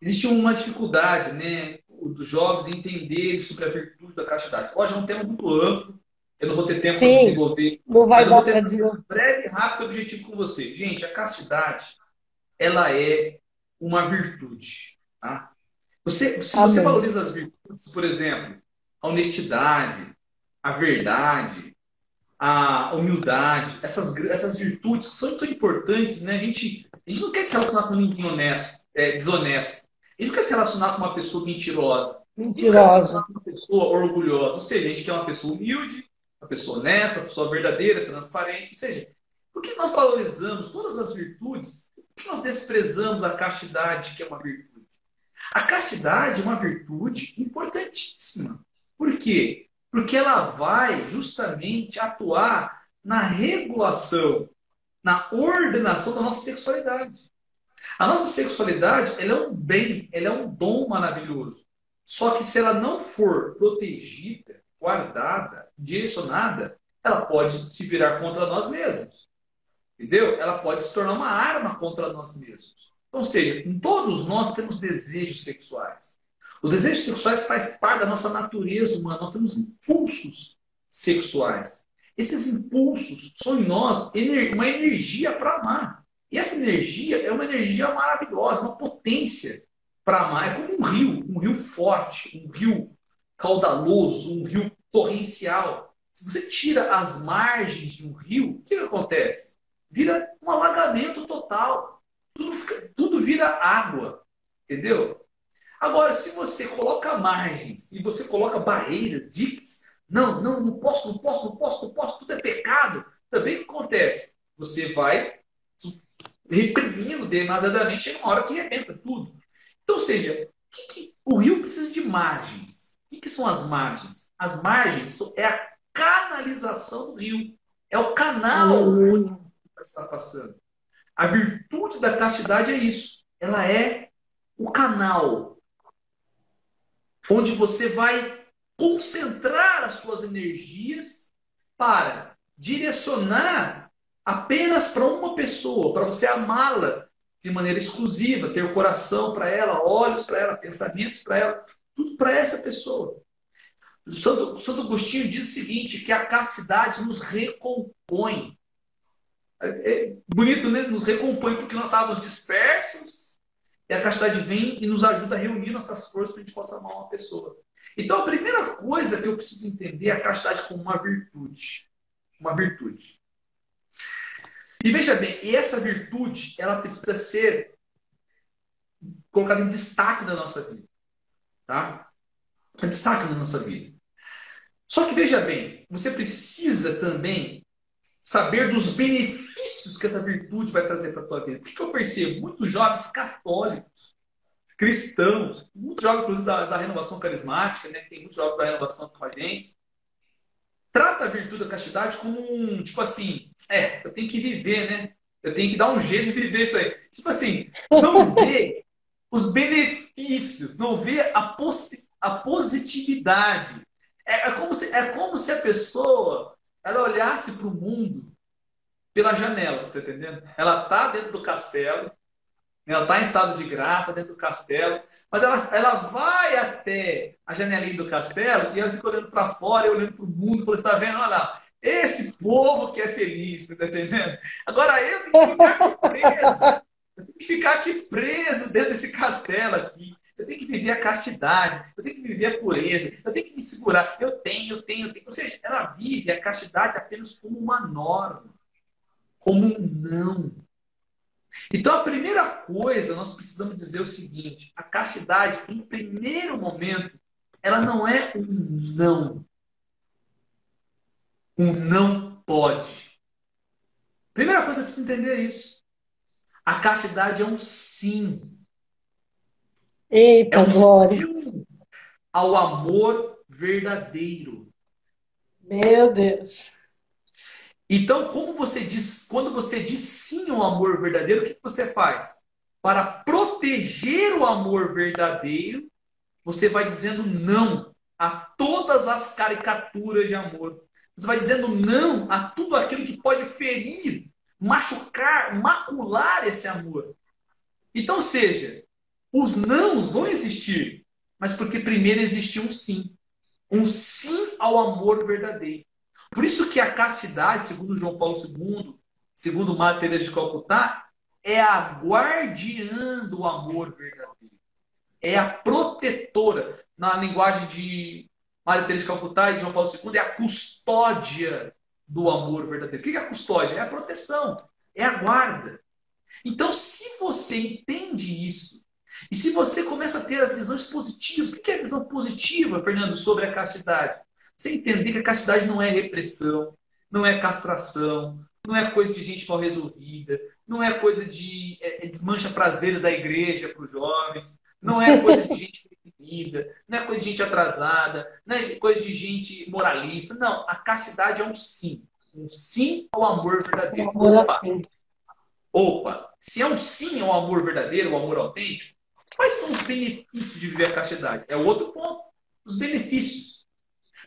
existe uma dificuldade né, dos jovens em entender sobre a virtude da castidade. Pode é um tema muito amplo, eu não vou ter tempo para desenvolver. Não vai mas eu vou ter um breve e rápido objetivo com você. Gente, a castidade, ela é uma virtude. Tá? Você, se Amém. você valoriza as virtudes, por exemplo, a honestidade, a verdade, a humildade, essas, essas virtudes são tão importantes, né? A gente, a gente não quer se relacionar com ninguém honesto, é, desonesto. A gente não quer se relacionar com uma pessoa mentirosa. Mentirosa. com uma pessoa orgulhosa. Ou seja, a gente quer uma pessoa humilde, uma pessoa honesta, uma pessoa verdadeira, transparente. Ou seja, por que nós valorizamos todas as virtudes? Por que nós desprezamos a castidade, que é uma virtude? A castidade é uma virtude importantíssima. Por quê? Porque ela vai justamente atuar na regulação, na ordenação da nossa sexualidade. A nossa sexualidade ela é um bem, ela é um dom maravilhoso. Só que se ela não for protegida, guardada, direcionada, ela pode se virar contra nós mesmos. Entendeu? Ela pode se tornar uma arma contra nós mesmos. Ou seja, todos nós temos desejos sexuais. Os desejos sexuais faz parte da nossa natureza humana. Nós temos impulsos sexuais. Esses impulsos são em nós uma energia para amar. E essa energia é uma energia maravilhosa, uma potência para amar. É como um rio, um rio forte, um rio caudaloso, um rio torrencial. Se você tira as margens de um rio, o que, que acontece? Vira um alagamento total. Tudo, fica, tudo vira água. Entendeu? Agora, se você coloca margens e você coloca barreiras, diques, não, não, não posso, não posso, não posso, não posso, tudo é pecado, também o que acontece? Você vai reprimindo demasiadamente, chega uma hora que arrebenta tudo. Então, ou seja, que que, o rio precisa de margens. O que, que, são as margens? As margens é a canalização do rio. É o canal que está passando. A virtude da castidade é isso. Ela é o canal onde você vai concentrar as suas energias para direcionar apenas para uma pessoa, para você amá-la de maneira exclusiva, ter o coração para ela, olhos para ela, pensamentos para ela, tudo para essa pessoa. Santo, Santo Agostinho diz o seguinte, que a castidade nos recompõe. É, é bonito, né? Nos recompõe porque nós estávamos dispersos e a castidade vem e nos ajuda a reunir nossas forças para a gente possa amar uma pessoa. Então, a primeira coisa que eu preciso entender é a castidade como uma virtude. Uma virtude. E veja bem, essa virtude, ela precisa ser colocada em destaque na nossa vida. Tá? Em destaque na nossa vida. Só que veja bem, você precisa também saber dos benefícios que essa virtude vai trazer para a tua vida. Porque que eu percebo muitos jovens católicos, cristãos, muitos jovens, inclusive, da, da renovação carismática, né? Tem muitos jovens da renovação com a gente, trata a virtude da castidade como um, tipo assim, é, eu tenho que viver, né? Eu tenho que dar um jeito de viver isso aí. Tipo assim, não vê os benefícios, não vê a, a positividade. É, é, como se, é como se a pessoa ela olhasse para o mundo pela janela, você está entendendo? Ela está dentro do castelo, ela está em estado de graça dentro do castelo, mas ela, ela vai até a janelinha do castelo e ela fica olhando para fora e olhando para o mundo, você está vendo? Olha lá, esse povo que é feliz, está entendendo? Agora eu tenho que ficar aqui preso, eu tenho que ficar aqui preso dentro desse castelo aqui. Eu tenho que viver a castidade, eu tenho que viver a pureza, eu tenho que me segurar. Eu tenho, eu tenho, eu tenho. Ou seja, ela vive a castidade apenas como uma norma, como um não. Então, a primeira coisa, nós precisamos dizer o seguinte: a castidade, em primeiro momento, ela não é um não. Um não pode. Primeira coisa, precisa entender isso. A castidade é um sim. Eita, é um glória. ao amor verdadeiro. Meu Deus. Então, como você diz, quando você diz sim ao amor verdadeiro, o que você faz? Para proteger o amor verdadeiro, você vai dizendo não a todas as caricaturas de amor. Você vai dizendo não a tudo aquilo que pode ferir, machucar, macular esse amor. Então, seja, os nãos vão existir, mas porque primeiro existiu um sim. Um sim ao amor verdadeiro. Por isso que a castidade, segundo João Paulo II, segundo Madre de Calcutá, é a guardiã do amor verdadeiro. É a protetora. Na linguagem de Madre Teresa de Calcutá e João Paulo II, é a custódia do amor verdadeiro. O que é a custódia? É a proteção, é a guarda. Então, se você entende isso, e se você começa a ter as visões positivas, o que é a visão positiva, Fernando, sobre a castidade? Você entender que a castidade não é repressão, não é castração, não é coisa de gente mal resolvida, não é coisa de é, é desmancha prazeres da igreja para os jovens, não é coisa de gente reprimida, não é coisa de gente atrasada, não é coisa de gente moralista. Não, a castidade é um sim. Um sim ao amor verdadeiro. Opa, opa, se é um sim ao amor verdadeiro, ao amor autêntico, quais são os benefícios de viver a castidade? É o outro ponto. Os benefícios.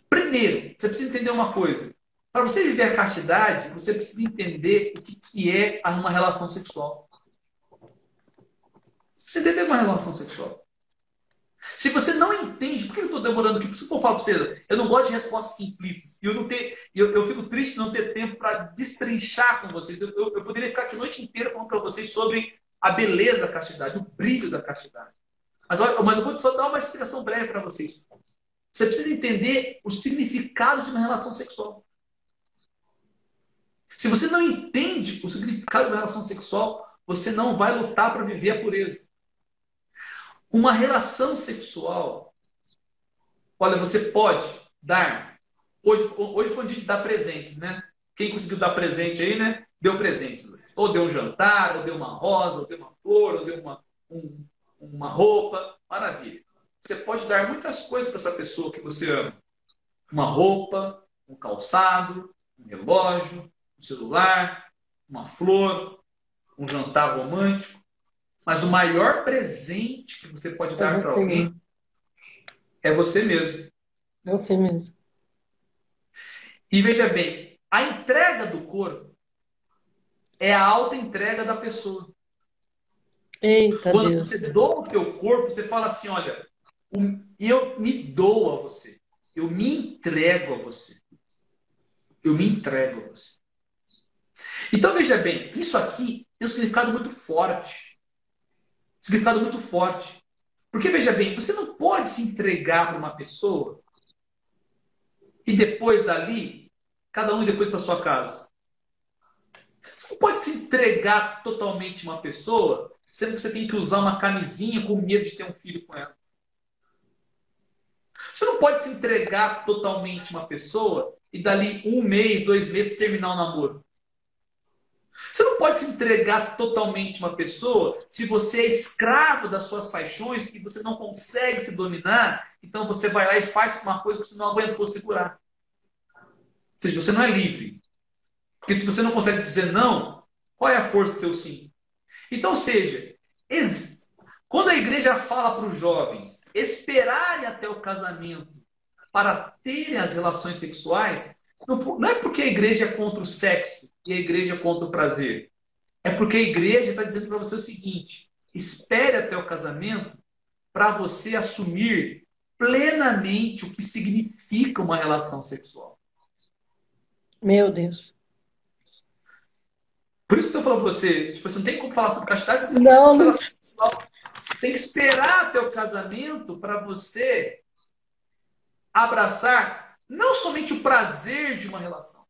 Primeiro, você precisa entender uma coisa. Para você viver a castidade, você precisa entender o que, é uma relação sexual. Você precisa entender uma relação sexual. Se você não entende, por que eu estou demorando aqui? Por isso que eu falo para você, eu não gosto de respostas simplistas. Eu, não ter, eu, eu fico triste não ter tempo para destrinchar com vocês. Eu, eu, eu, poderia ficar aqui a noite inteira falando para vocês sobre a beleza da castidade, o brilho da castidade. Mas, mas eu vou só dar uma explicação breve para vocês. Você precisa entender o significado de uma relação sexual. Se você não entende o significado de uma relação sexual, você não vai lutar para viver a pureza. Uma relação sexual, olha, você pode dar. Hoje, hoje foi um dia de dar presentes, né? Quem conseguiu dar presente aí, né? Deu presentes. Ou deu um jantar, ou deu uma rosa, ou deu uma flor, ou deu uma, um, uma roupa. Maravilha. Você pode dar muitas coisas para essa pessoa que você ama. Uma roupa, um calçado, um relógio, um celular, uma flor, um jantar romântico. Mas o maior presente que você pode dar é para alguém é você mesmo. É você mesmo. E veja bem, a entrega do corpo é a alta entrega da pessoa. Eita Quando Deus. você doa o teu corpo, você fala assim, olha, eu me dou a você. Eu me entrego a você. Eu me entrego a você. Então veja bem, isso aqui tem um significado muito forte significado muito forte. Porque, veja bem, você não pode se entregar para uma pessoa e depois dali, cada um depois para sua casa. Você não pode se entregar totalmente a uma pessoa, sendo que você tem que usar uma camisinha com medo de ter um filho com ela. Você não pode se entregar totalmente a uma pessoa e dali um mês, dois meses terminar o namoro. Você não pode se entregar totalmente a uma pessoa se você é escravo das suas paixões e você não consegue se dominar. Então você vai lá e faz uma coisa que você não aguentou segurar. Ou seja, você não é livre. Porque se você não consegue dizer não, qual é a força do teu sim? Então, ou seja, quando a igreja fala para os jovens esperarem até o casamento para terem as relações sexuais, não é porque a igreja é contra o sexo e a igreja contra o prazer. É porque a igreja está dizendo para você o seguinte: espere até o casamento para você assumir plenamente o que significa uma relação sexual. Meu Deus. Por isso que eu estou falando para você, tipo, você não tem como falar sobre castidade, você não, não. sexual. Você tem que esperar até o casamento para você abraçar não somente o prazer de uma relação,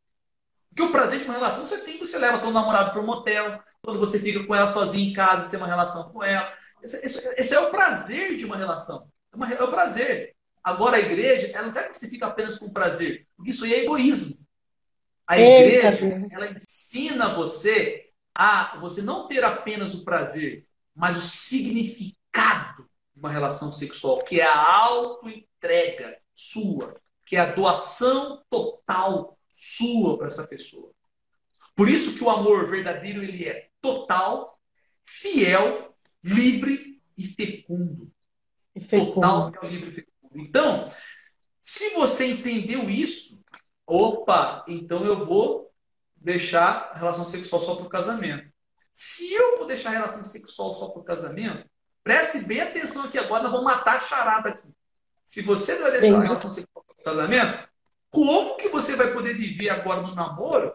porque o prazer de uma relação você tem, você leva teu namorado para um motel, quando você fica com ela sozinha em casa, você tem uma relação com ela. Esse, esse, esse é o prazer de uma relação. É, uma, é, o prazer. Agora a igreja, ela não quer que você fique apenas com prazer, porque isso aí é egoísmo. A igreja, Eita, ela ensina você a você não ter apenas o prazer, mas o significado de uma relação sexual, que é a auto-entrega sua, que é a doação total sua para essa pessoa. Por isso que o amor verdadeiro ele é total, fiel, livre e fecundo. E fecundo. Total, fiel, livre e fecundo. Então, se você entendeu isso, opa, então eu vou deixar a relação sexual só para o casamento. Se eu vou deixar a relação sexual só para o casamento, preste bem atenção aqui agora, nós vamos matar a charada aqui. Se você vai deixar a relação sexual para o casamento, como que você vai poder viver agora no namoro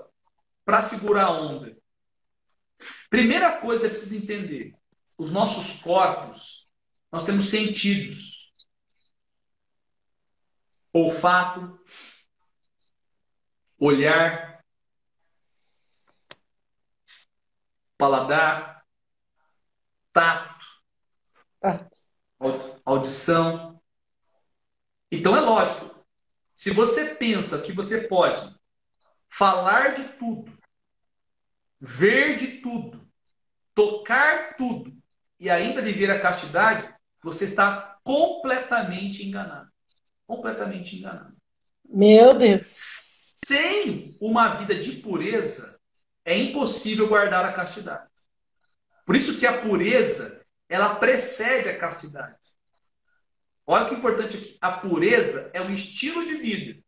para segurar a onda? Primeira coisa é preciso entender: os nossos corpos, nós temos sentidos. Olfato, olhar, paladar, tato, audição. Então é lógico, se você pensa que você pode falar de tudo, ver de tudo, tocar tudo e ainda viver a castidade, você está completamente enganado. Completamente enganado. Meu Deus. Sem uma vida de pureza, é impossível guardar a castidade. Por isso que a pureza, ela precede a castidade. Olha que importante aqui. A pureza é um estilo de vida.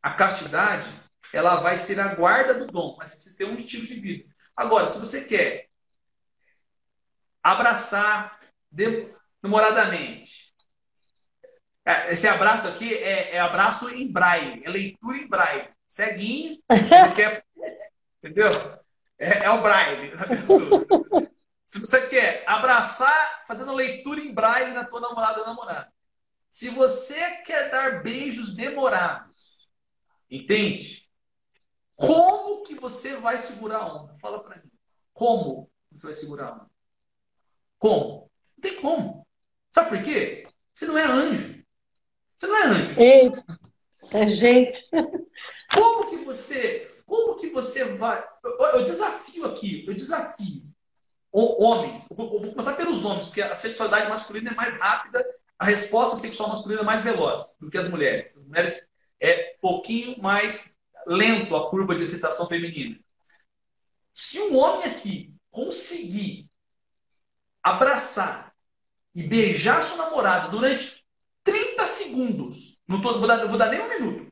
A castidade, ela vai ser a guarda do dom, mas você tem um estilo de vida. Agora, se você quer abraçar demoradamente, É, esse abraço aqui é, é, abraço em braille, é leitura em braille. Ceguinho, quer, entendeu? É, é o braille. Se você quer abraçar fazendo leitura em braille na tua namorada ou namorada. Se você quer dar beijos demorados, entende? Como que você vai segurar a onda? Fala para mim. Como você vai segurar a onda? Como? Não tem como. Sabe por quê? Você não é anjo. Você não é anjo. Eita, é gente. Como que você, como que você vai? Eu, eu desafio aqui, eu desafio homens. Eu vou começar pelos homens, porque a sexualidade masculina é mais rápida, a resposta sexual masculina é mais veloz do que as mulheres. As mulheres é pouquinho mais lento a curva de excitação feminina. Se um homem aqui conseguir abraçar e beijar sua namorada durante 30 segundos, não tô, vou, dar, vou dar nem um minuto, 30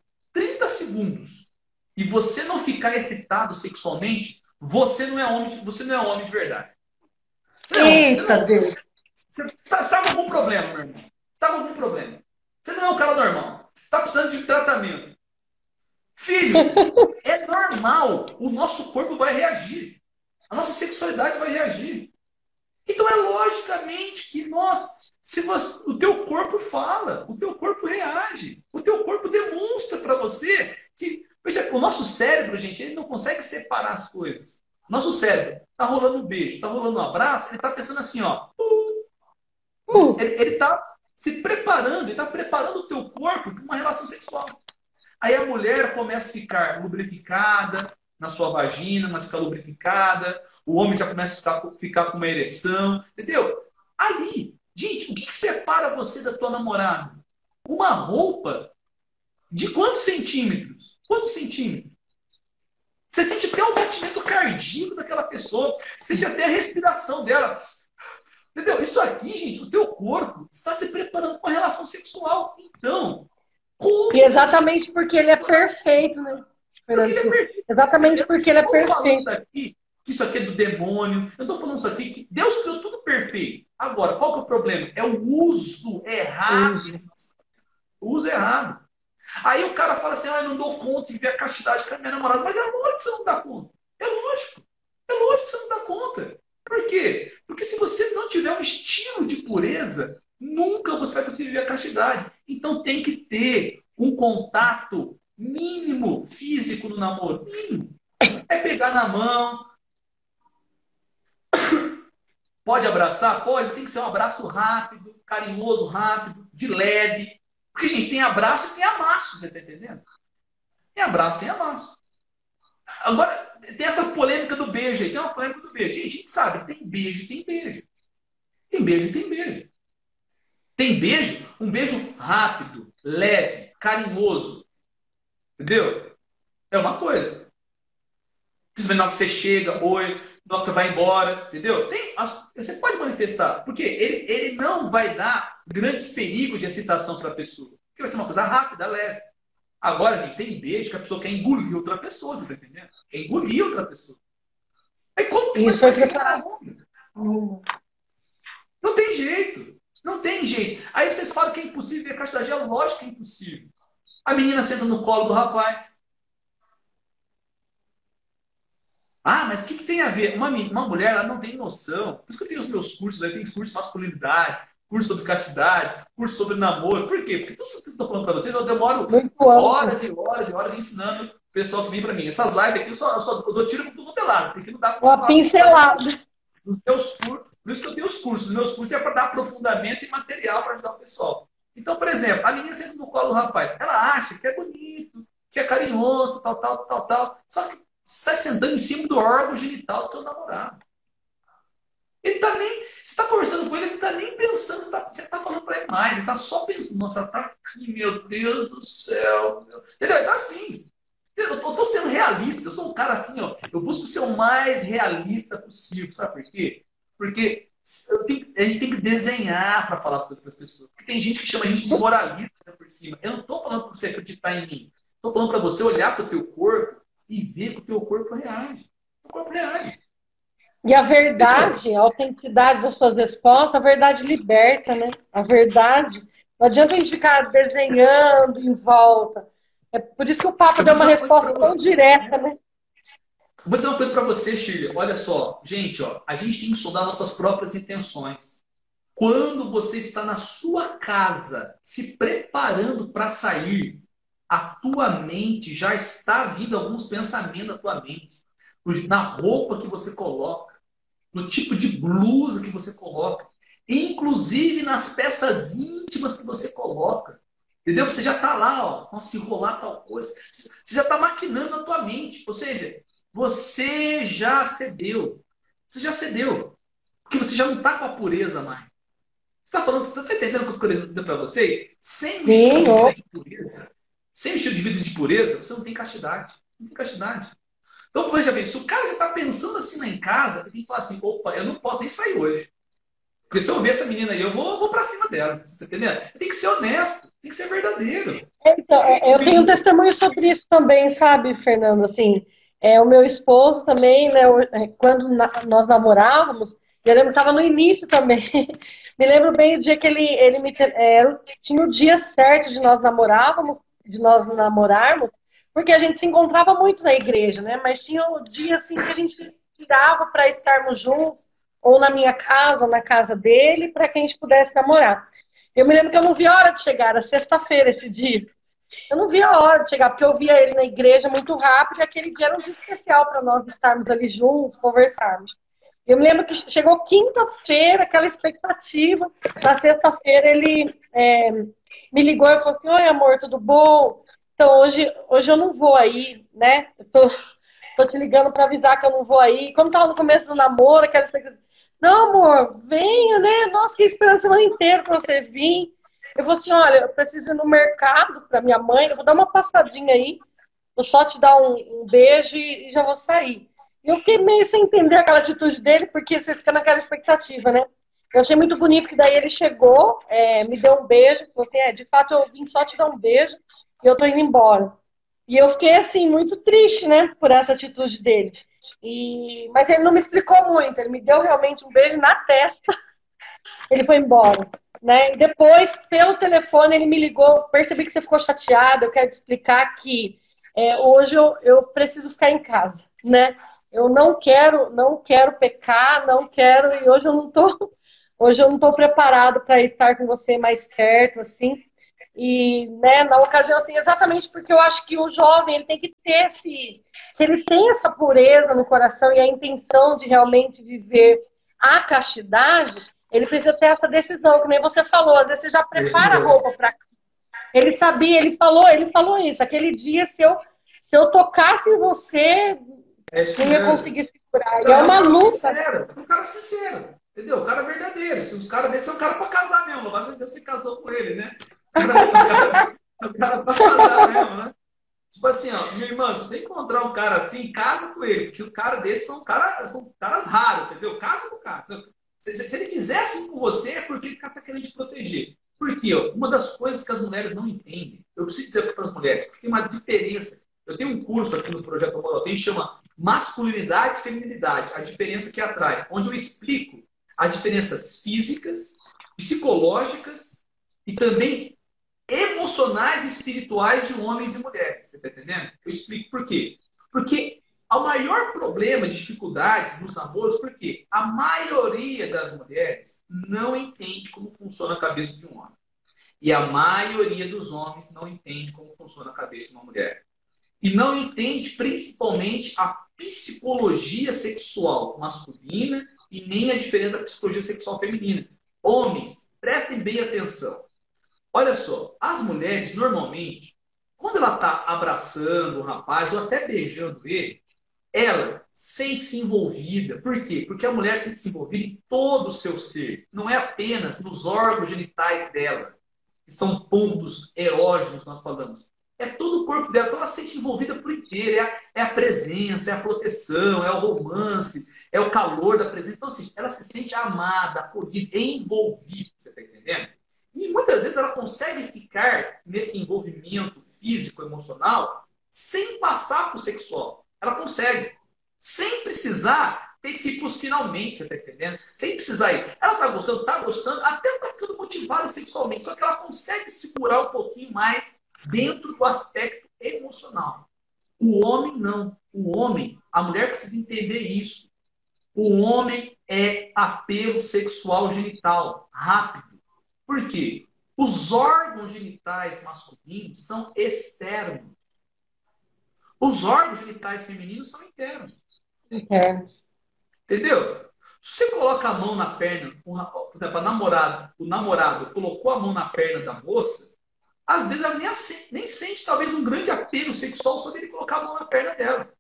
segundos, e você não ficar excitado sexualmente, você não é homem, você não é homem de verdade. Não, Eita, Deus. Você está tá com algum problema, meu irmão. Está com algum problema. Você não é um cara normal. Você está precisando de tratamento. Filho, <laughs> é normal. O nosso corpo vai reagir. A nossa sexualidade vai reagir. Então é logicamente que nós, se você, o teu corpo fala, o teu corpo reage, o teu corpo demonstra para você que, veja, o nosso cérebro, gente, ele não consegue separar as coisas. Nosso cérebro tá rolando um beijo, tá rolando um abraço, ele tá pensando assim, ó. Uh, uh. Ele, ele tá se preparando, ele tá preparando o teu corpo para uma relação sexual. Aí a mulher começa a ficar lubrificada na sua vagina, mas fica lubrificada. O homem já começa a ficar, ficar com uma ereção, entendeu? Ali, gente, o que, que separa você da tua namorada? Uma roupa de quantos centímetros? Quantos centímetros? Você sente até o batimento cardíaco daquela pessoa, sente até a respiração dela. Entendeu? Isso aqui, gente, o teu corpo está se preparando para uma relação sexual. Então, como e exatamente porque ele é perfeito, né? Porque é perfeito. Exatamente porque ele é perfeito. Aqui, que isso aqui é do demônio. Eu estou falando isso aqui que Deus criou tudo perfeito. Agora, qual que é o problema? É o uso errado. O uso errado. Aí o cara fala assim: ah, eu não dou conta de ver a castidade com a minha namorada. Mas é lógico que você não dá conta. É lógico. É lógico que você não dá conta. Por quê? Porque se você não tiver um estilo de pureza, nunca você vai conseguir ver a castidade. Então tem que ter um contato mínimo físico no namoro. Mínimo. É pegar na mão. Pode abraçar? Pode. Tem que ser um abraço rápido, carinhoso, rápido, de leve. Porque, gente, tem abraço e tem amasso, você está entendendo? Tem abraço, tem amasso. Agora, tem essa polêmica do beijo aí, tem uma polêmica do beijo. Gente, a gente sabe, tem beijo tem beijo. Tem beijo tem beijo. Tem beijo, um beijo rápido, leve, carinhoso. Entendeu? É uma coisa. Principalmente na hora que você chega, oi, você vai embora, entendeu? Tem, você pode manifestar, porque ele, ele não vai dar grandes perigos de excitação para a pessoa. Porque vai ser uma coisa rápida, leve. Agora, gente, tem beijo que a pessoa quer engolir outra pessoa, você tá entendendo? Quer engolir outra pessoa. Aí como que Isso vai ser hum. Não tem jeito. Não tem jeito. Aí vocês falam que é impossível ver castagem. É lógico que é impossível. A menina senta no colo do rapaz. Ah, mas o que, que, tem a ver? Uma, uma mulher ela não tem noção. Por isso que eu tenho os meus cursos, eu tenho curso de masculinidade, curso sobre castidade, curso sobre namoro. Por quê? Porque tudo isso que eu estou falando para vocês, eu demoro horas e horas e horas ensinando o pessoal que vem para mim. Essas lives aqui eu só, eu só eu dou tiro com tudo pelado, porque não dá para. Uma pincelada. Meus, por isso que eu tenho os cursos. Os meus cursos é para dar aprofundamento e material para ajudar o pessoal. Então, por exemplo, a menina senta no colo do rapaz. Ela acha que é bonito, que é carinhoso, tal, tal, tal, tal. Só que está sentando em cima do órgão genital do teu namorado. Ele está nem. Você está conversando com ele, ele não está nem pensando, você está tá falando para ele mais, ele está só pensando, nossa, tá aqui, meu Deus do céu. Entendeu? É assim. Eu estou sendo realista, eu sou um cara assim, ó. Eu busco ser o mais realista possível, sabe por quê? Porque tenho, a gente tem que desenhar para falar as coisas para as pessoas. Porque tem gente que chama a gente de moralista por cima. Eu não estou falando para você acreditar em mim. Estou falando para você olhar para o teu corpo e ver que o teu corpo reage. O corpo reage. E a verdade, a autenticidade das suas respostas, a verdade liberta, né? A verdade Não adianta a gente ficar desenhando em volta. É por isso que o Papa deu uma resposta tão direta, né? Vou dizer uma coisa para você, Shirley. Olha só, gente, ó, a gente tem que estudar nossas próprias intenções. Quando você está na sua casa, se preparando para sair, a tua mente já está vindo alguns pensamentos na tua mente. Na roupa que você coloca, no tipo de blusa que você coloca, inclusive nas peças íntimas que você coloca. Entendeu? Você já está lá, ó, nossa, enrolar tal coisa. Você já está maquinando na tua mente. Ou seja, você já cedeu. Você já cedeu. Porque você já não está com a pureza mais. Você está falando, você está entendendo o que eu estou dizer para vocês? Sem o estilo de pureza, sem o estilo de vida de pureza, você não tem castidade. Não tem castidade. Então, veja bem, se o cara já está pensando assim lá em casa, ele tem que falar assim, opa, eu não posso nem sair hoje. Porque se eu ver essa menina aí, eu vou, vou para cima dela. Você tá entendendo? Tem que ser honesto, tem que ser verdadeiro. Então, é, eu tenho um testemunho sobre isso também, sabe, Fernando? Assim, é, o meu esposo também, né, é, quando nós namorávamos, eu lembro estava no início também. <laughs> me lembro bem do dia que ele, ele me é, tinha o dia certo de nós namorávamos, de nós namorarmos, porque a gente se encontrava muito na igreja, né? Mas tinha o dia assim que a gente tirava para estarmos juntos, ou na minha casa, ou na casa dele, para que a gente pudesse namorar. Eu me lembro que eu não vi a hora de chegar, era sexta-feira esse dia. Eu não via a hora de chegar, porque eu via ele na igreja muito rápido e aquele dia era um dia especial para nós estarmos ali juntos, conversarmos. Eu me lembro que chegou quinta-feira, aquela expectativa. Na sexta-feira ele é, me ligou e falou assim: Oi, amor, tudo bom? Então hoje, hoje eu não vou aí, né? Tô, tô te ligando para avisar que eu não vou aí. Como tava no começo do namoro, aquela expectativa. Não, amor, venha, né? Nossa, que esperando a semana inteira para você vir. Eu vou assim, olha, eu preciso ir no mercado para minha mãe, eu vou dar uma passadinha aí, vou só te dar um, um beijo e já vou sair. E eu fiquei meio sem entender aquela atitude dele, porque você fica naquela expectativa, né? Eu achei muito bonito que daí ele chegou, é, me deu um beijo, falou é, de fato eu vim só te dar um beijo e eu tô indo embora. E eu fiquei, assim, muito triste, né, por essa atitude dele. E... Mas ele não me explicou muito, ele me deu realmente um beijo na testa, <laughs> ele foi embora. Né? E depois, pelo telefone, ele me ligou, percebi que você ficou chateada, eu quero te explicar que é, hoje eu, eu preciso ficar em casa, né? Eu não quero, não quero pecar, não quero, e hoje eu não tô, hoje eu não tô preparado para estar com você mais perto, assim. E, né, na ocasião, assim, exatamente porque eu acho que o jovem, ele tem que ter esse, se ele tem essa pureza no coração e a intenção de realmente viver a castidade, ele precisa ter essa decisão, que nem você falou, às vezes você já prepara a roupa para Ele sabia, ele falou, ele falou isso. Aquele dia, se eu, se eu tocasse em você, é não ia conseguir segurar. E é uma luta. Sincero, um cara sincero, entendeu? O cara verdadeiro. Se os caras desse é um cara para casar mesmo, mas você casou com ele, né? <laughs> O cara, o cara para casar mesmo, né? Tipo assim, ó, minha irmã, se você encontrar um cara assim, casa com ele, porque o cara desse são, cara, são caras raros, entendeu? Casa com o cara. Se, se, ele quiser assim com você, é porque ele está querendo te proteger. Por quê? Uma das coisas que as mulheres não entendem, eu preciso dizer para as mulheres, porque tem uma diferença. Eu tenho um curso aqui no Projeto Amor tem chama Masculinidade e Feminilidade, a diferença que atrai, onde eu explico as diferenças físicas, psicológicas e também emocionais e espirituais de homens e mulheres. Você está entendendo? Eu explico por quê. Porque o maior problema de dificuldades nos namoros, porque a maioria das mulheres não entende como funciona a cabeça de um homem. E a maioria dos homens não entende como funciona a cabeça de uma mulher. E não entende principalmente a psicologia sexual masculina e nem a diferença da psicologia sexual feminina. Homens, prestem bem atenção. Olha só, as mulheres normalmente, quando ela está abraçando o rapaz ou até beijando ele, ela sente-se envolvida. Por quê? Porque a mulher sente-se envolvida em todo o seu ser. Não é apenas nos órgãos genitais dela, que são pontos erógenos, nós falamos. É todo o corpo dela. Então ela se sente envolvida por inteiro. É a, é a presença, é a proteção, é o romance, é o calor da presença. Então, assim, ela se sente amada, acolhida, envolvida. Você está entendendo? E muitas vezes ela consegue ficar nesse envolvimento físico, emocional, sem passar para o sexual. Ela consegue. Sem precisar tem que ir para os finalmente, você tá entendendo? Sem precisar ir. Ela tá gostando, tá gostando, até tá ficando motivada sexualmente, só que ela consegue segurar um pouquinho mais dentro do aspecto emocional. O homem não. O homem, a mulher precisa entender isso. O homem é apelo sexual genital rápido. Por quê? Os órgãos genitais masculinos são externos. Os órgãos genitais femininos são internos. Internos. Entendeu? Se você coloca a mão na perna, por exemplo, a namorada, o namorado colocou a mão na perna da moça, às vezes ela nem, nem sente talvez um grande apelo sexual só dele colocar a mão na perna dela.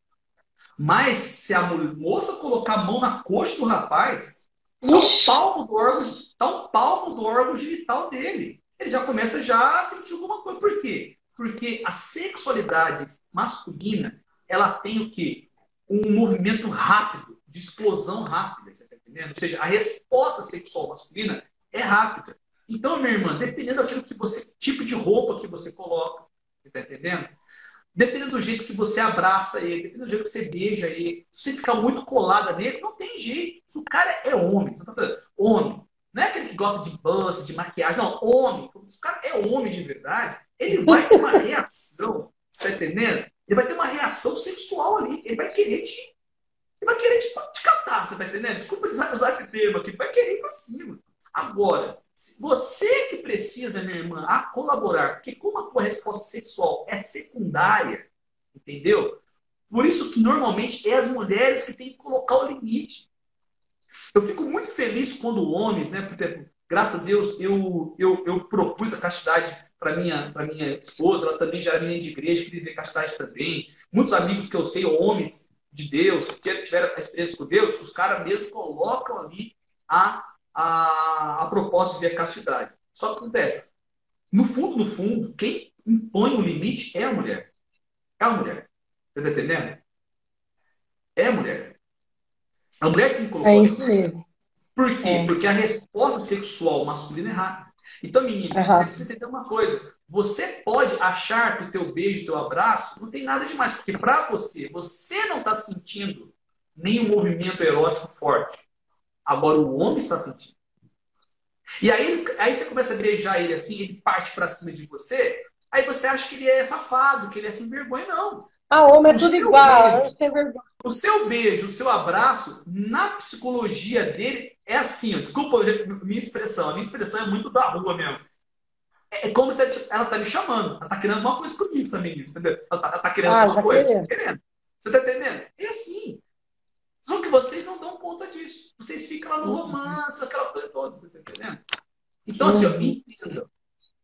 Mas se a moça colocar a mão na coxa do rapaz, tá um palmo do órgão, tá um palmo do órgão genital dele. Ele já começa já a sentir alguma coisa. Por quê? Porque a sexualidade masculina, ela tem o quê? Um movimento rápido, de explosão rápida, você tá entendendo? Ou seja, a resposta sexual masculina é rápida. Então, minha irmã, dependendo daquilo que você, tipo de roupa que você coloca, você tá entendendo? Dependendo do jeito que você abraça ele, dependendo do jeito que você beija ele, se você ficar muito colada nele, não tem jeito. Se o cara é homem, você tá falando, homem, não é aquele que gosta de bust, de maquiagem, não, homem. Se o cara é homem de verdade, ele vai ter uma <laughs> reação você tá entendendo? Ele vai ter uma reação sexual ali. Ele vai querer te. Ele vai querer te, te catar, você tá entendendo? Desculpa usar esse termo aqui. Ele vai querer ir pra cima. Agora, você que precisa, minha irmã, a colaborar, porque como a tua resposta sexual é secundária, entendeu? Por isso que normalmente é as mulheres que têm que colocar o limite. Eu fico muito feliz quando homens, né, por exemplo, graças a Deus, eu, eu, eu propus a castidade para minha, para minha esposa, ela também já era menina de igreja, queria ver castidade também. Muitos amigos que eu sei, homens de Deus, que tiveram a experiência com Deus, os caras mesmo colocam ali a, a, a proposta de castidade. Só que acontece, no fundo, no fundo, quem impõe o limite é a mulher. É a mulher. Você está entendendo? É a mulher. A mulher que colocou. É. Por quê? É. Porque a resposta sexual masculina é rápida. Então, menino, uhum. você precisa entender uma coisa. Você pode achar que o teu beijo, teu abraço, não tem nada demais. Porque para você, você não está sentindo nenhum movimento erótico forte. Agora o homem está sentindo. E aí, aí você começa a beijar ele assim, ele parte para cima de você, aí você acha que ele é safado, que ele é sem vergonha. Não. Ah, homem é o tudo igual. Beijo, o seu beijo, o seu abraço, na psicologia dele, é assim. Ó, desculpa minha expressão. A minha expressão é muito da rua mesmo. É, é como se ela tá me chamando. Ela tá querendo alguma coisa comigo, essa menina. Entendeu? Ela tá, ela tá querendo ah, alguma tá coisa. Querendo. querendo. Você tá entendendo? É assim. Só que vocês não dão conta disso. Vocês ficam lá no uhum. romance, aquela coisa toda. Você tá entendendo? Então, assim, ó, uhum. entenda.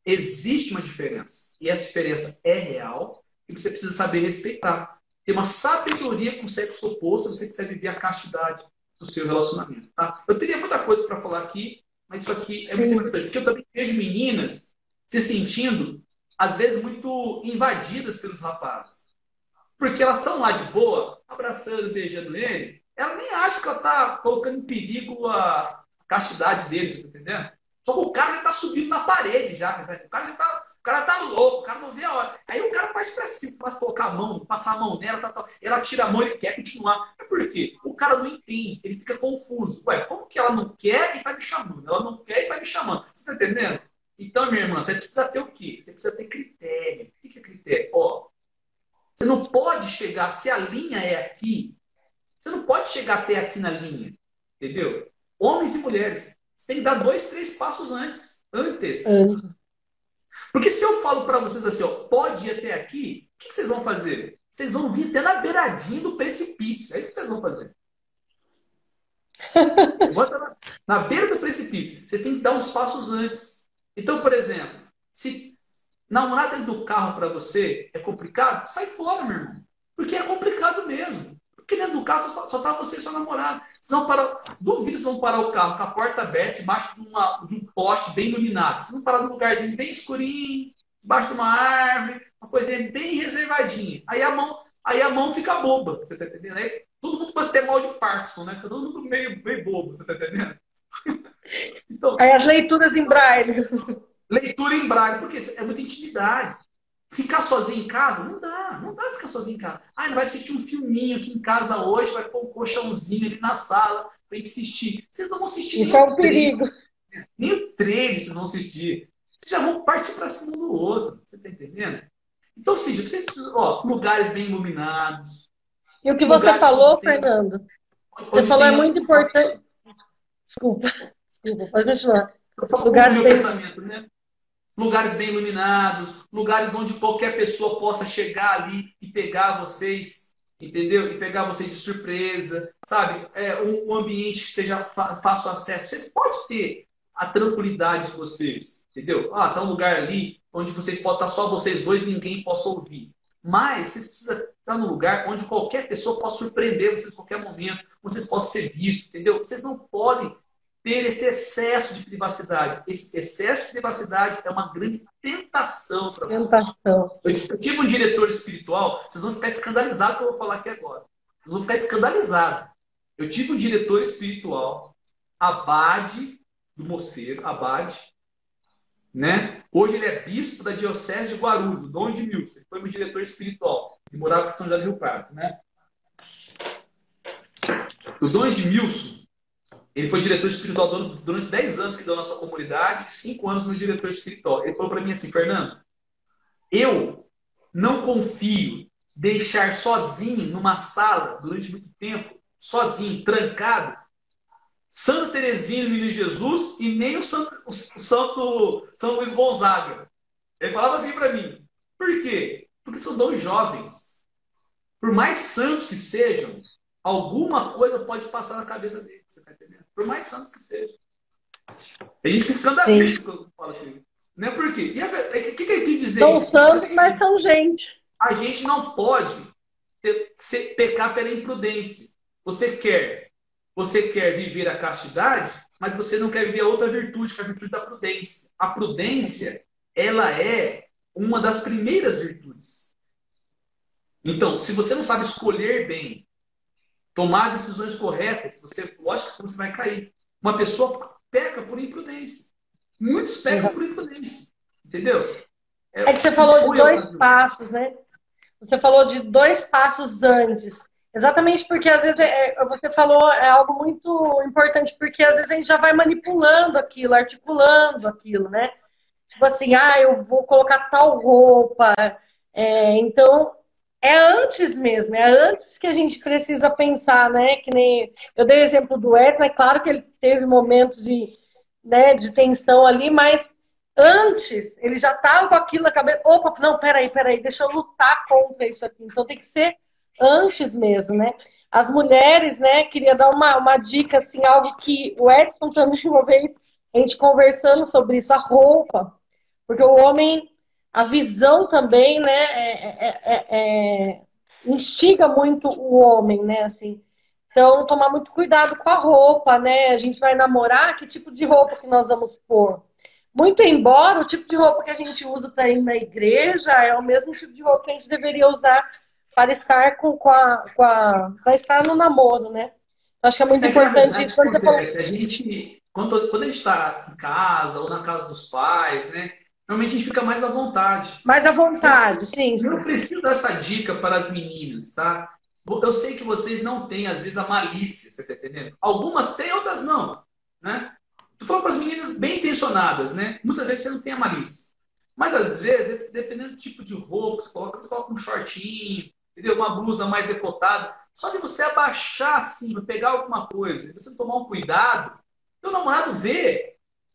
Existe uma diferença. E essa diferença é real e você precisa saber respeitar. Tem uma sabedoria com o sexo oposto se você quiser viver a castidade do seu relacionamento. Tá? Eu teria muita coisa para falar aqui, mas isso aqui é Sim. muito importante. Porque eu também vejo meninas se sentindo, às vezes, muito invadidas pelos rapazes. Porque elas estão lá de boa, abraçando, beijando ele, ela nem acha que ela está colocando em perigo a castidade deles, tá entendendo? Só que o cara já está subindo na parede já, o cara já está o cara tá louco, o cara não vê a hora. Aí o cara parte pra cima, começa a colocar a mão, passar a mão nela, tá, tá. ela tira a mão e quer continuar. É por quê? O cara não entende, ele fica confuso. Ué, como que ela não quer e tá me chamando? Ela não quer e tá me chamando. Você tá entendendo? Então, minha irmã, você precisa ter o quê? Você precisa ter critério. O que é critério? Ó, você não pode chegar, se a linha é aqui, você não pode chegar até aqui na linha. Entendeu? Homens e mulheres. Você tem que dar dois, três passos antes. Antes. Antes. Porque se eu falo para vocês assim, ó, pode ir até aqui, o que, que, vocês vão fazer? Vocês vão vir até na beiradinha do precipício. É isso que vocês vão fazer. <laughs> na, na beira do precipício. Vocês têm que dar uns passos antes. Então, por exemplo, se namorar dentro do carro para você é complicado, sai fora, meu irmão. Porque é complicado mesmo. Porque dentro do carro só, só tá você e sua namorada. Vocês vão parar, duvido vocês vão parar o carro com a porta aberta, debaixo de, uma, de um poste bem iluminado. Vocês vão parar num lugarzinho bem escurinho, debaixo de uma árvore, uma coisinha bem reservadinha. Aí a mão, aí a mão fica boba, você tá entendendo? Aí todo mundo pode ter mal de Parkinson, né? Fica todo mundo meio, meio bobo, você tá entendendo? <laughs> então, aí as leituras em braille. Leitura em braille, porque é muita intimidade. Ficar sozinho em casa? Não dá, não dá ficar sozinho em casa. Ah, ele vai assistir um filminho aqui em casa hoje, vai pôr um colchãozinho ali na sala para assistir. Vocês não vão assistir Isso é um perigo. Nem o trailer vocês vão assistir. Vocês já vão partir para cima do outro. Você está entendendo? Então, ou seja, vocês precisam, ó, lugares bem iluminados. E o que você falou, Fernando? Você falou é muito importante. Desculpa, desculpa, pode continuar. Lugares bem... pensamento, né? Lugares bem iluminados, lugares onde qualquer pessoa possa chegar ali e pegar vocês, entendeu? E pegar vocês de surpresa, sabe? É um, um ambiente que esteja fácil acesso. Vocês podem ter a tranquilidade de vocês, entendeu? Ah, tá um lugar ali onde vocês podem estar só vocês dois, ninguém possa ouvir. Mas vocês precisam estar num lugar onde qualquer pessoa possa surpreender vocês a qualquer momento, onde vocês possam ser vistos, entendeu? Vocês não podem ter esse excesso de privacidade. Esse excesso de privacidade é uma grande tentação para vocês. Tentação. Eu tive um diretor espiritual, vocês vão ficar escandalizados que eu vou falar aqui agora. Vocês vão ficar escandalizados. Eu tive um diretor espiritual, Abade do Mosteiro, Abade, né? Hoje ele é bispo da Diocese de Guarulhos, Dom de Milson. Ele foi meu diretor espiritual. Ele morava em São José do Rio Pardo, né? O Dom de Milson ele foi diretor espiritual durante 10 anos que deu nossa comunidade, 5 anos no diretor espiritual. Ele falou para mim assim, Fernando, eu não confio deixar sozinho numa sala durante muito tempo, sozinho, trancado, Santa Teresinha Menino Jesus e nem o Santo, o Santo São Luís Gonzaga. Ele falava assim para mim. Por quê? Porque são dois jovens. Por mais santos que sejam, alguma coisa pode passar na cabeça deles. Você tá entendendo? Por mais santos que sejam. Tem gente que escandaliza quando fala aquilo. Não é por quê? O que, que ele quis dizer? São isso? santos, assim, mas são gente. A gente não pode ter, ser, pecar pela imprudência. Você quer, você quer viver a castidade, mas você não quer viver a outra virtude, que é a virtude da prudência. A prudência, ela é uma das primeiras virtudes. Então, se você não sabe escolher bem tomar decisões corretas, você, lógico que você vai cair. Uma pessoa peca por imprudência. Muitos pecam por imprudência. Entendeu? É, é que você falou de dois passos, né? Você falou de dois passos antes. Exatamente porque às vezes é, é, você falou é algo muito importante, porque às vezes a gente já vai manipulando aquilo, articulando aquilo, né? Tipo assim, ah, eu vou colocar tal roupa. É, então, é antes mesmo, é antes que a gente precisa pensar, né? Que nem eu dei o exemplo do Edson, é claro que ele teve momentos de, né, de tensão ali, mas antes ele já estava com aquilo na cabeça. Opa, não, peraí, peraí, deixa eu lutar contra isso aqui. Então tem que ser antes mesmo, né? As mulheres, né? Queria dar uma, uma dica, assim, algo que o Edson também <laughs> vez, a gente conversando sobre isso, a roupa. Porque o homem a visão também, né, é, é, é, instiga muito o homem, né, assim. Então, tomar muito cuidado com a roupa, né? A gente vai namorar, que tipo de roupa que nós vamos pôr? Muito embora o tipo de roupa que a gente usa para ir na igreja é o mesmo tipo de roupa que a gente deveria usar para estar com, com a, com a para estar no namoro, né? acho que é muito é importante. Verdade, quando. A gente, quando, quando a gente está em casa ou na casa dos pais, né? Normalmente a gente fica mais à vontade. Mais à vontade, sim. Eu preciso dar essa dica para as meninas, tá? Eu sei que vocês não têm, às vezes, a malícia, você tá entendendo? Algumas têm, outras não, né? Tô falando para as meninas bem intencionadas, né? Muitas vezes você não tem a malícia. Mas, às vezes, dependendo do tipo de roupa que você coloca, você coloca um shortinho, entendeu? Uma blusa mais decotada. Só de você abaixar assim, pegar alguma coisa, você tomar um cuidado, teu namorado vê,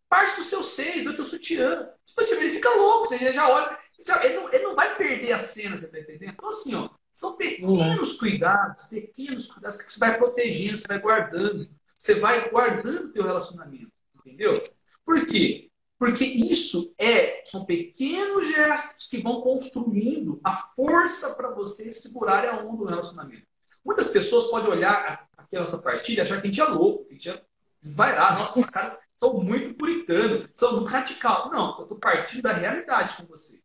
parte do seu seio, do teu sutiã. Tipo assim, ele fica louco, ele já olha. Ele não, ele não vai perder a cena, você tá entendendo? Então, assim, ó, são pequenos cuidados, pequenos cuidados que você vai protegendo, você vai guardando. Você vai guardando o teu relacionamento, entendeu? Por quê? Porque isso é, são pequenos gestos que vão construindo a força para você segurar a onda do relacionamento. Muitas pessoas podem olhar aqui a nossa partilha e achar que a gente é louco, que a gente é desvairado. Nossa, os caras sou muito puritano, sou muito radical. Não, eu estou partindo da realidade com vocês.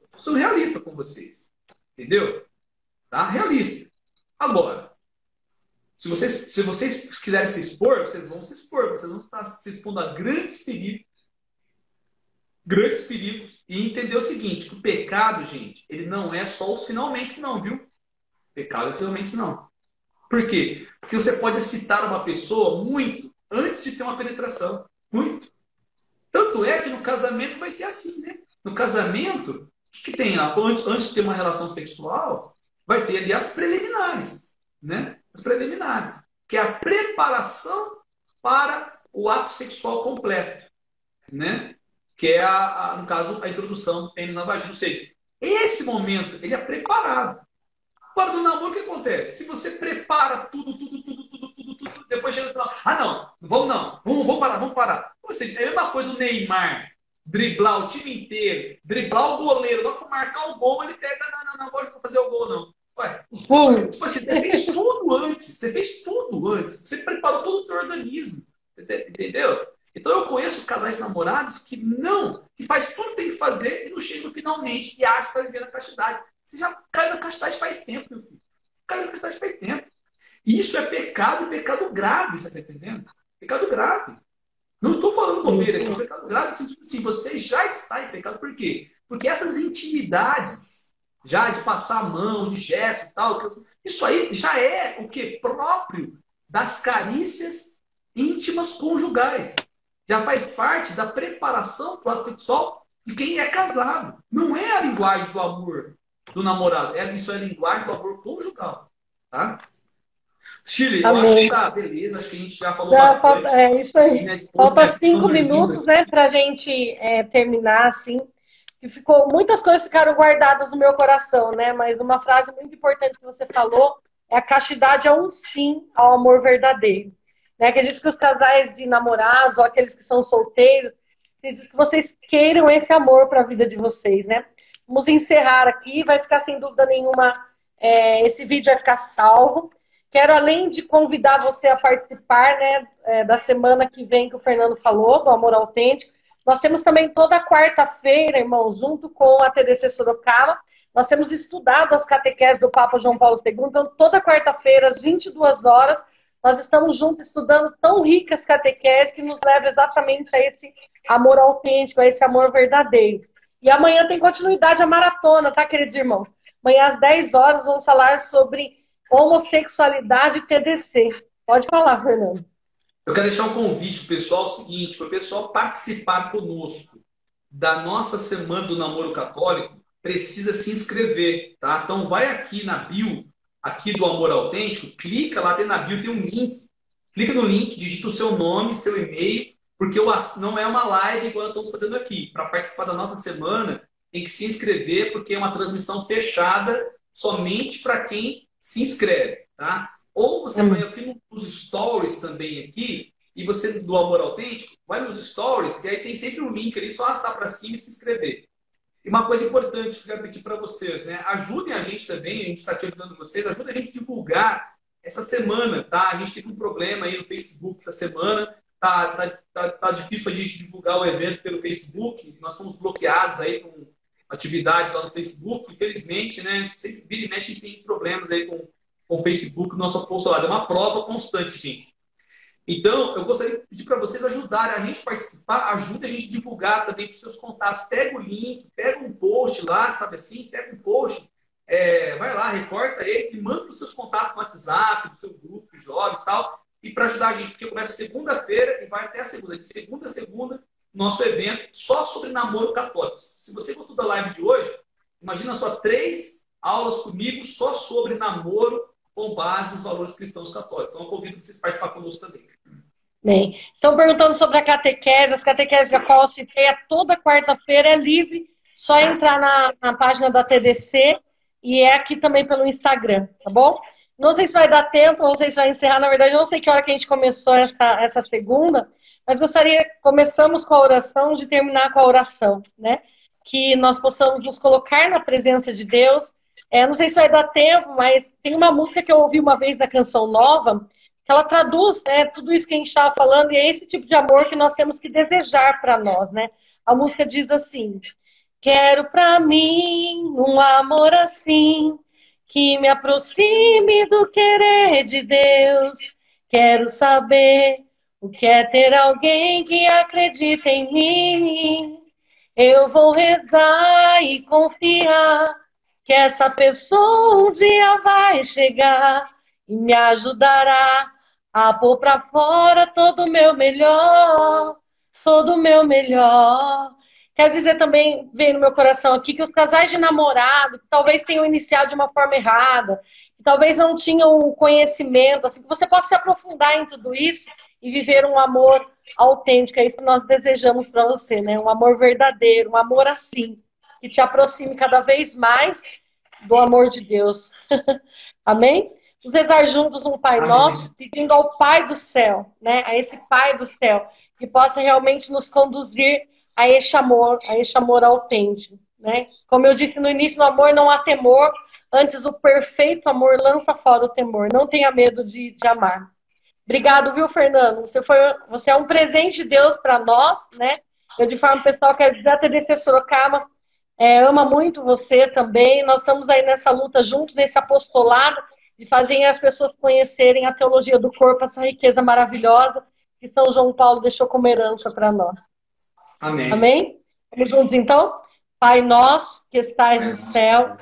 Eu sou realista com vocês. Entendeu? Tá? Realista. Agora, se vocês, se vocês quiserem se expor, vocês vão se expor. Vocês vão estar se expondo a grandes perigos. grandes perigos e entender o seguinte, que o pecado, gente, ele não é só os finalmente não, viu? Pecado é finalmente não. Por quê? Porque você pode citar uma pessoa muito antes de ter uma penetração. Muito. Tanto é que no casamento vai ser assim, né? No casamento, o que, que tem? Antes, antes de ter uma relação sexual, vai ter ali as preliminares, né? As preliminares, que é a preparação para o ato sexual completo, né? Que é, a, a, no caso, a introdução do na vagina. Ou seja, esse momento, ele é preparado. Agora, no namoro, o que acontece? Se você prepara tudo, tudo, tudo, tudo, depois chega no final, ah, não, vamos não, vamos, vamos parar, vamos parar. Ou seja, é a mesma coisa do Neymar driblar o time inteiro, driblar o goleiro, vai marcar o gol, ele pega, não, não, não, pode fazer o gol, não. Ué, hum. tipo assim, você fez tudo <laughs> antes, você fez tudo antes, você preparou todo o teu organismo, entendeu? Então eu conheço casais de namorados que não, que faz tudo que tem que fazer e não chegam finalmente e acham que está vivendo a castidade. Você já caiu na castidade faz tempo, meu filho. Caiu na castidade faz tempo. Isso é pecado, pecado grave, você está entendendo? Pecado grave. Não estou falando bobeira aqui, é pecado grave. Assim, você já está em pecado. Por quê? Porque essas intimidades, já de passar a mão, de gesto e tal, isso aí já é o que? Próprio das carícias íntimas conjugais. Já faz parte da preparação para o ato sexual de quem é casado. Não é a linguagem do amor do namorado. É, isso é linguagem do amor conjugal. Tá? Chile, eu acho que tá, beleza, acho que a gente já falou já bastante. Falta, é isso aí. Falta cinco minutos, né, pra gente é, terminar, assim. Que ficou, muitas coisas ficaram guardadas no meu coração, né? Mas uma frase muito importante que você falou é a castidade é um sim ao amor verdadeiro. Né? Acredito que os casais de namorados ou aqueles que são solteiros, acredito que vocês queiram esse amor para a vida de vocês, né? Vamos encerrar aqui, vai ficar sem dúvida nenhuma, é, esse vídeo vai ficar salvo. Quero, além de convidar você a participar né, é, da semana que vem que o Fernando falou, do Amor Autêntico, nós temos também toda quarta-feira, irmãos, junto com a TDC Sorocaba, nós temos estudado as catequeses do Papa João Paulo II, então toda quarta-feira, às 22 horas, nós estamos juntos estudando tão ricas catequeses que nos leva exatamente a esse amor autêntico, a esse amor verdadeiro. E amanhã tem continuidade a maratona, tá, queridos irmãos? Amanhã às 10 horas vamos falar sobre homossexualidade TDC. Pode falar, Fernando. Eu quero deixar um convite pessoal o seguinte, para o pessoal participar conosco da nossa semana do namoro católico, precisa se inscrever, tá? Então vai aqui na bio, aqui do Amor Autêntico, clica lá, tem na bio, tem um link. Clica no link, digita o seu nome, seu e-mail porque não é uma live igual estamos fazendo aqui. Para participar da nossa semana, tem que se inscrever, porque é uma transmissão fechada somente para quem se inscreve, tá? Ou você vai aqui nos stories também aqui, e você do Amor Autêntico, vai nos stories, e aí tem sempre um link ali, só arrastar para cima e se inscrever. E uma coisa importante que eu quero pedir para vocês, né? Ajudem a gente também, a gente está aqui ajudando vocês, ajudem a gente a divulgar essa semana, tá? A gente teve um problema aí no Facebook essa semana, tá, tá, tá, tá difícil a gente divulgar o evento pelo Facebook. Nós fomos bloqueados aí com atividades lá no Facebook. Infelizmente, né? Sempre vira e mexe, a gente tem problemas aí com, com o Facebook, nosso apostolado. É uma prova constante, gente. Então, eu gostaria de pedir para vocês ajudarem a gente a participar, ajude a gente a divulgar também para os seus contatos. Pega o link, pega um post lá, sabe assim? Pega um post, é, vai lá, recorta ele e manda para os seus contatos no WhatsApp, do seu grupo jovens e tal e para ajudar a gente, porque começa segunda-feira e vai até a segunda. De segunda a segunda, nosso evento só sobre namoro católico. Se você gostou da live de hoje, imagina só três aulas comigo só sobre namoro com base nos valores cristãos católicos. Então, eu convido vocês a participar conosco também. Bem, estão perguntando sobre a catequese. As catequeses da qual eu citei é toda quarta-feira, é livre. Só entrar na, na página da TDC e é aqui também pelo Instagram, tá bom? Não sei se vai dar tempo, não sei se vai encerrar. Na verdade, não sei que hora que a gente começou essa, essa segunda, mas gostaria, começamos com a oração, de terminar com a oração, né? Que nós possamos nos colocar na presença de Deus. É, não sei se vai dar tempo, mas tem uma música que eu ouvi uma vez da Canção Nova, que ela traduz né, tudo isso que a gente estava falando, e é esse tipo de amor que nós temos que desejar para nós, né? A música diz assim: Quero para mim um amor assim que me aproxime do querer de Deus. Quero saber o que é ter alguém que acredita em mim. Eu vou rezar e confiar que essa pessoa um dia vai chegar e me ajudará a pôr pra fora todo o meu melhor, todo o meu melhor. Quero dizer também, vem no meu coração aqui, que os casais de namorado, que talvez tenham iniciado de uma forma errada, que talvez não tinham o conhecimento, assim, que você pode se aprofundar em tudo isso e viver um amor autêntico, é isso que nós desejamos para você, né? Um amor verdadeiro, um amor assim, que te aproxime cada vez mais do amor de Deus. <laughs> Amém? Vamos rezar juntos um Pai Amém. Nosso, pedindo ao Pai do céu, né? A esse Pai do céu, que possa realmente nos conduzir a esse amor, a esse amor autêntico, né? Como eu disse no início, no amor não há temor, antes o perfeito amor lança fora o temor. Não tenha medo de, de amar. Obrigado, viu, Fernando? Você, foi, você é um presente de Deus para nós, né? Eu, de forma pessoal, quero dizer, a TDC Sorocaba é, ama muito você também. Nós estamos aí nessa luta junto, nesse apostolado, de fazer as pessoas conhecerem a teologia do corpo, essa riqueza maravilhosa que São João Paulo deixou como herança para nós. Amém. Amém? Vamos juntos, então? Pai nosso, que estais no céu,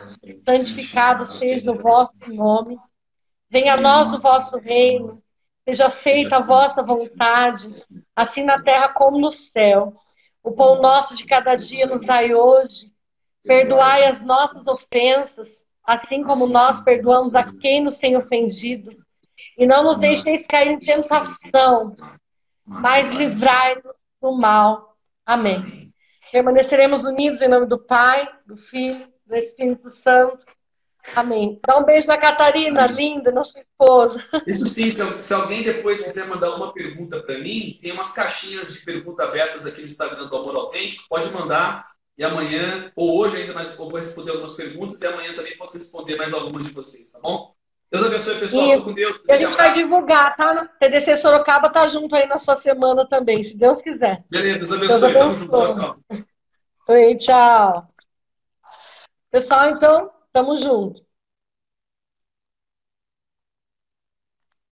santificado seja o vosso nome. Venha a nós o vosso reino. Seja feita a vossa vontade, assim na terra como no céu. O pão nosso de cada dia nos dai hoje Perdoai as nossas ofensas, assim como nós perdoamos a quem nos tem ofendido. E não nos deixeis cair em tentação, mas livrai-nos do mal. Amém. Permaneceremos unidos em nome do Pai, do Filho, do Espírito Santo. Amém. Dá um beijo na Catarina, linda, nossa esposa. Isso sim, se, se alguém depois quiser mandar uma pergunta para mim, tem umas caixinhas de pergunta abertas aqui no Instagram do Amor Autêntico, pode mandar e amanhã, ou hoje ainda mais, eu vou responder algumas perguntas e amanhã também posso responder mais algumas de vocês, tá bom? Deus abençoe, pessoal. Fico com Deus. E a gente vai divulgar, tá? TDC Sorocaba tá junto aí na sua semana também, se Deus quiser. Beleza, Deus abençoe. Deus abençoe. Tamo junto. Tchau, tchau. Oi, tchau. Pessoal, então, tamo junto.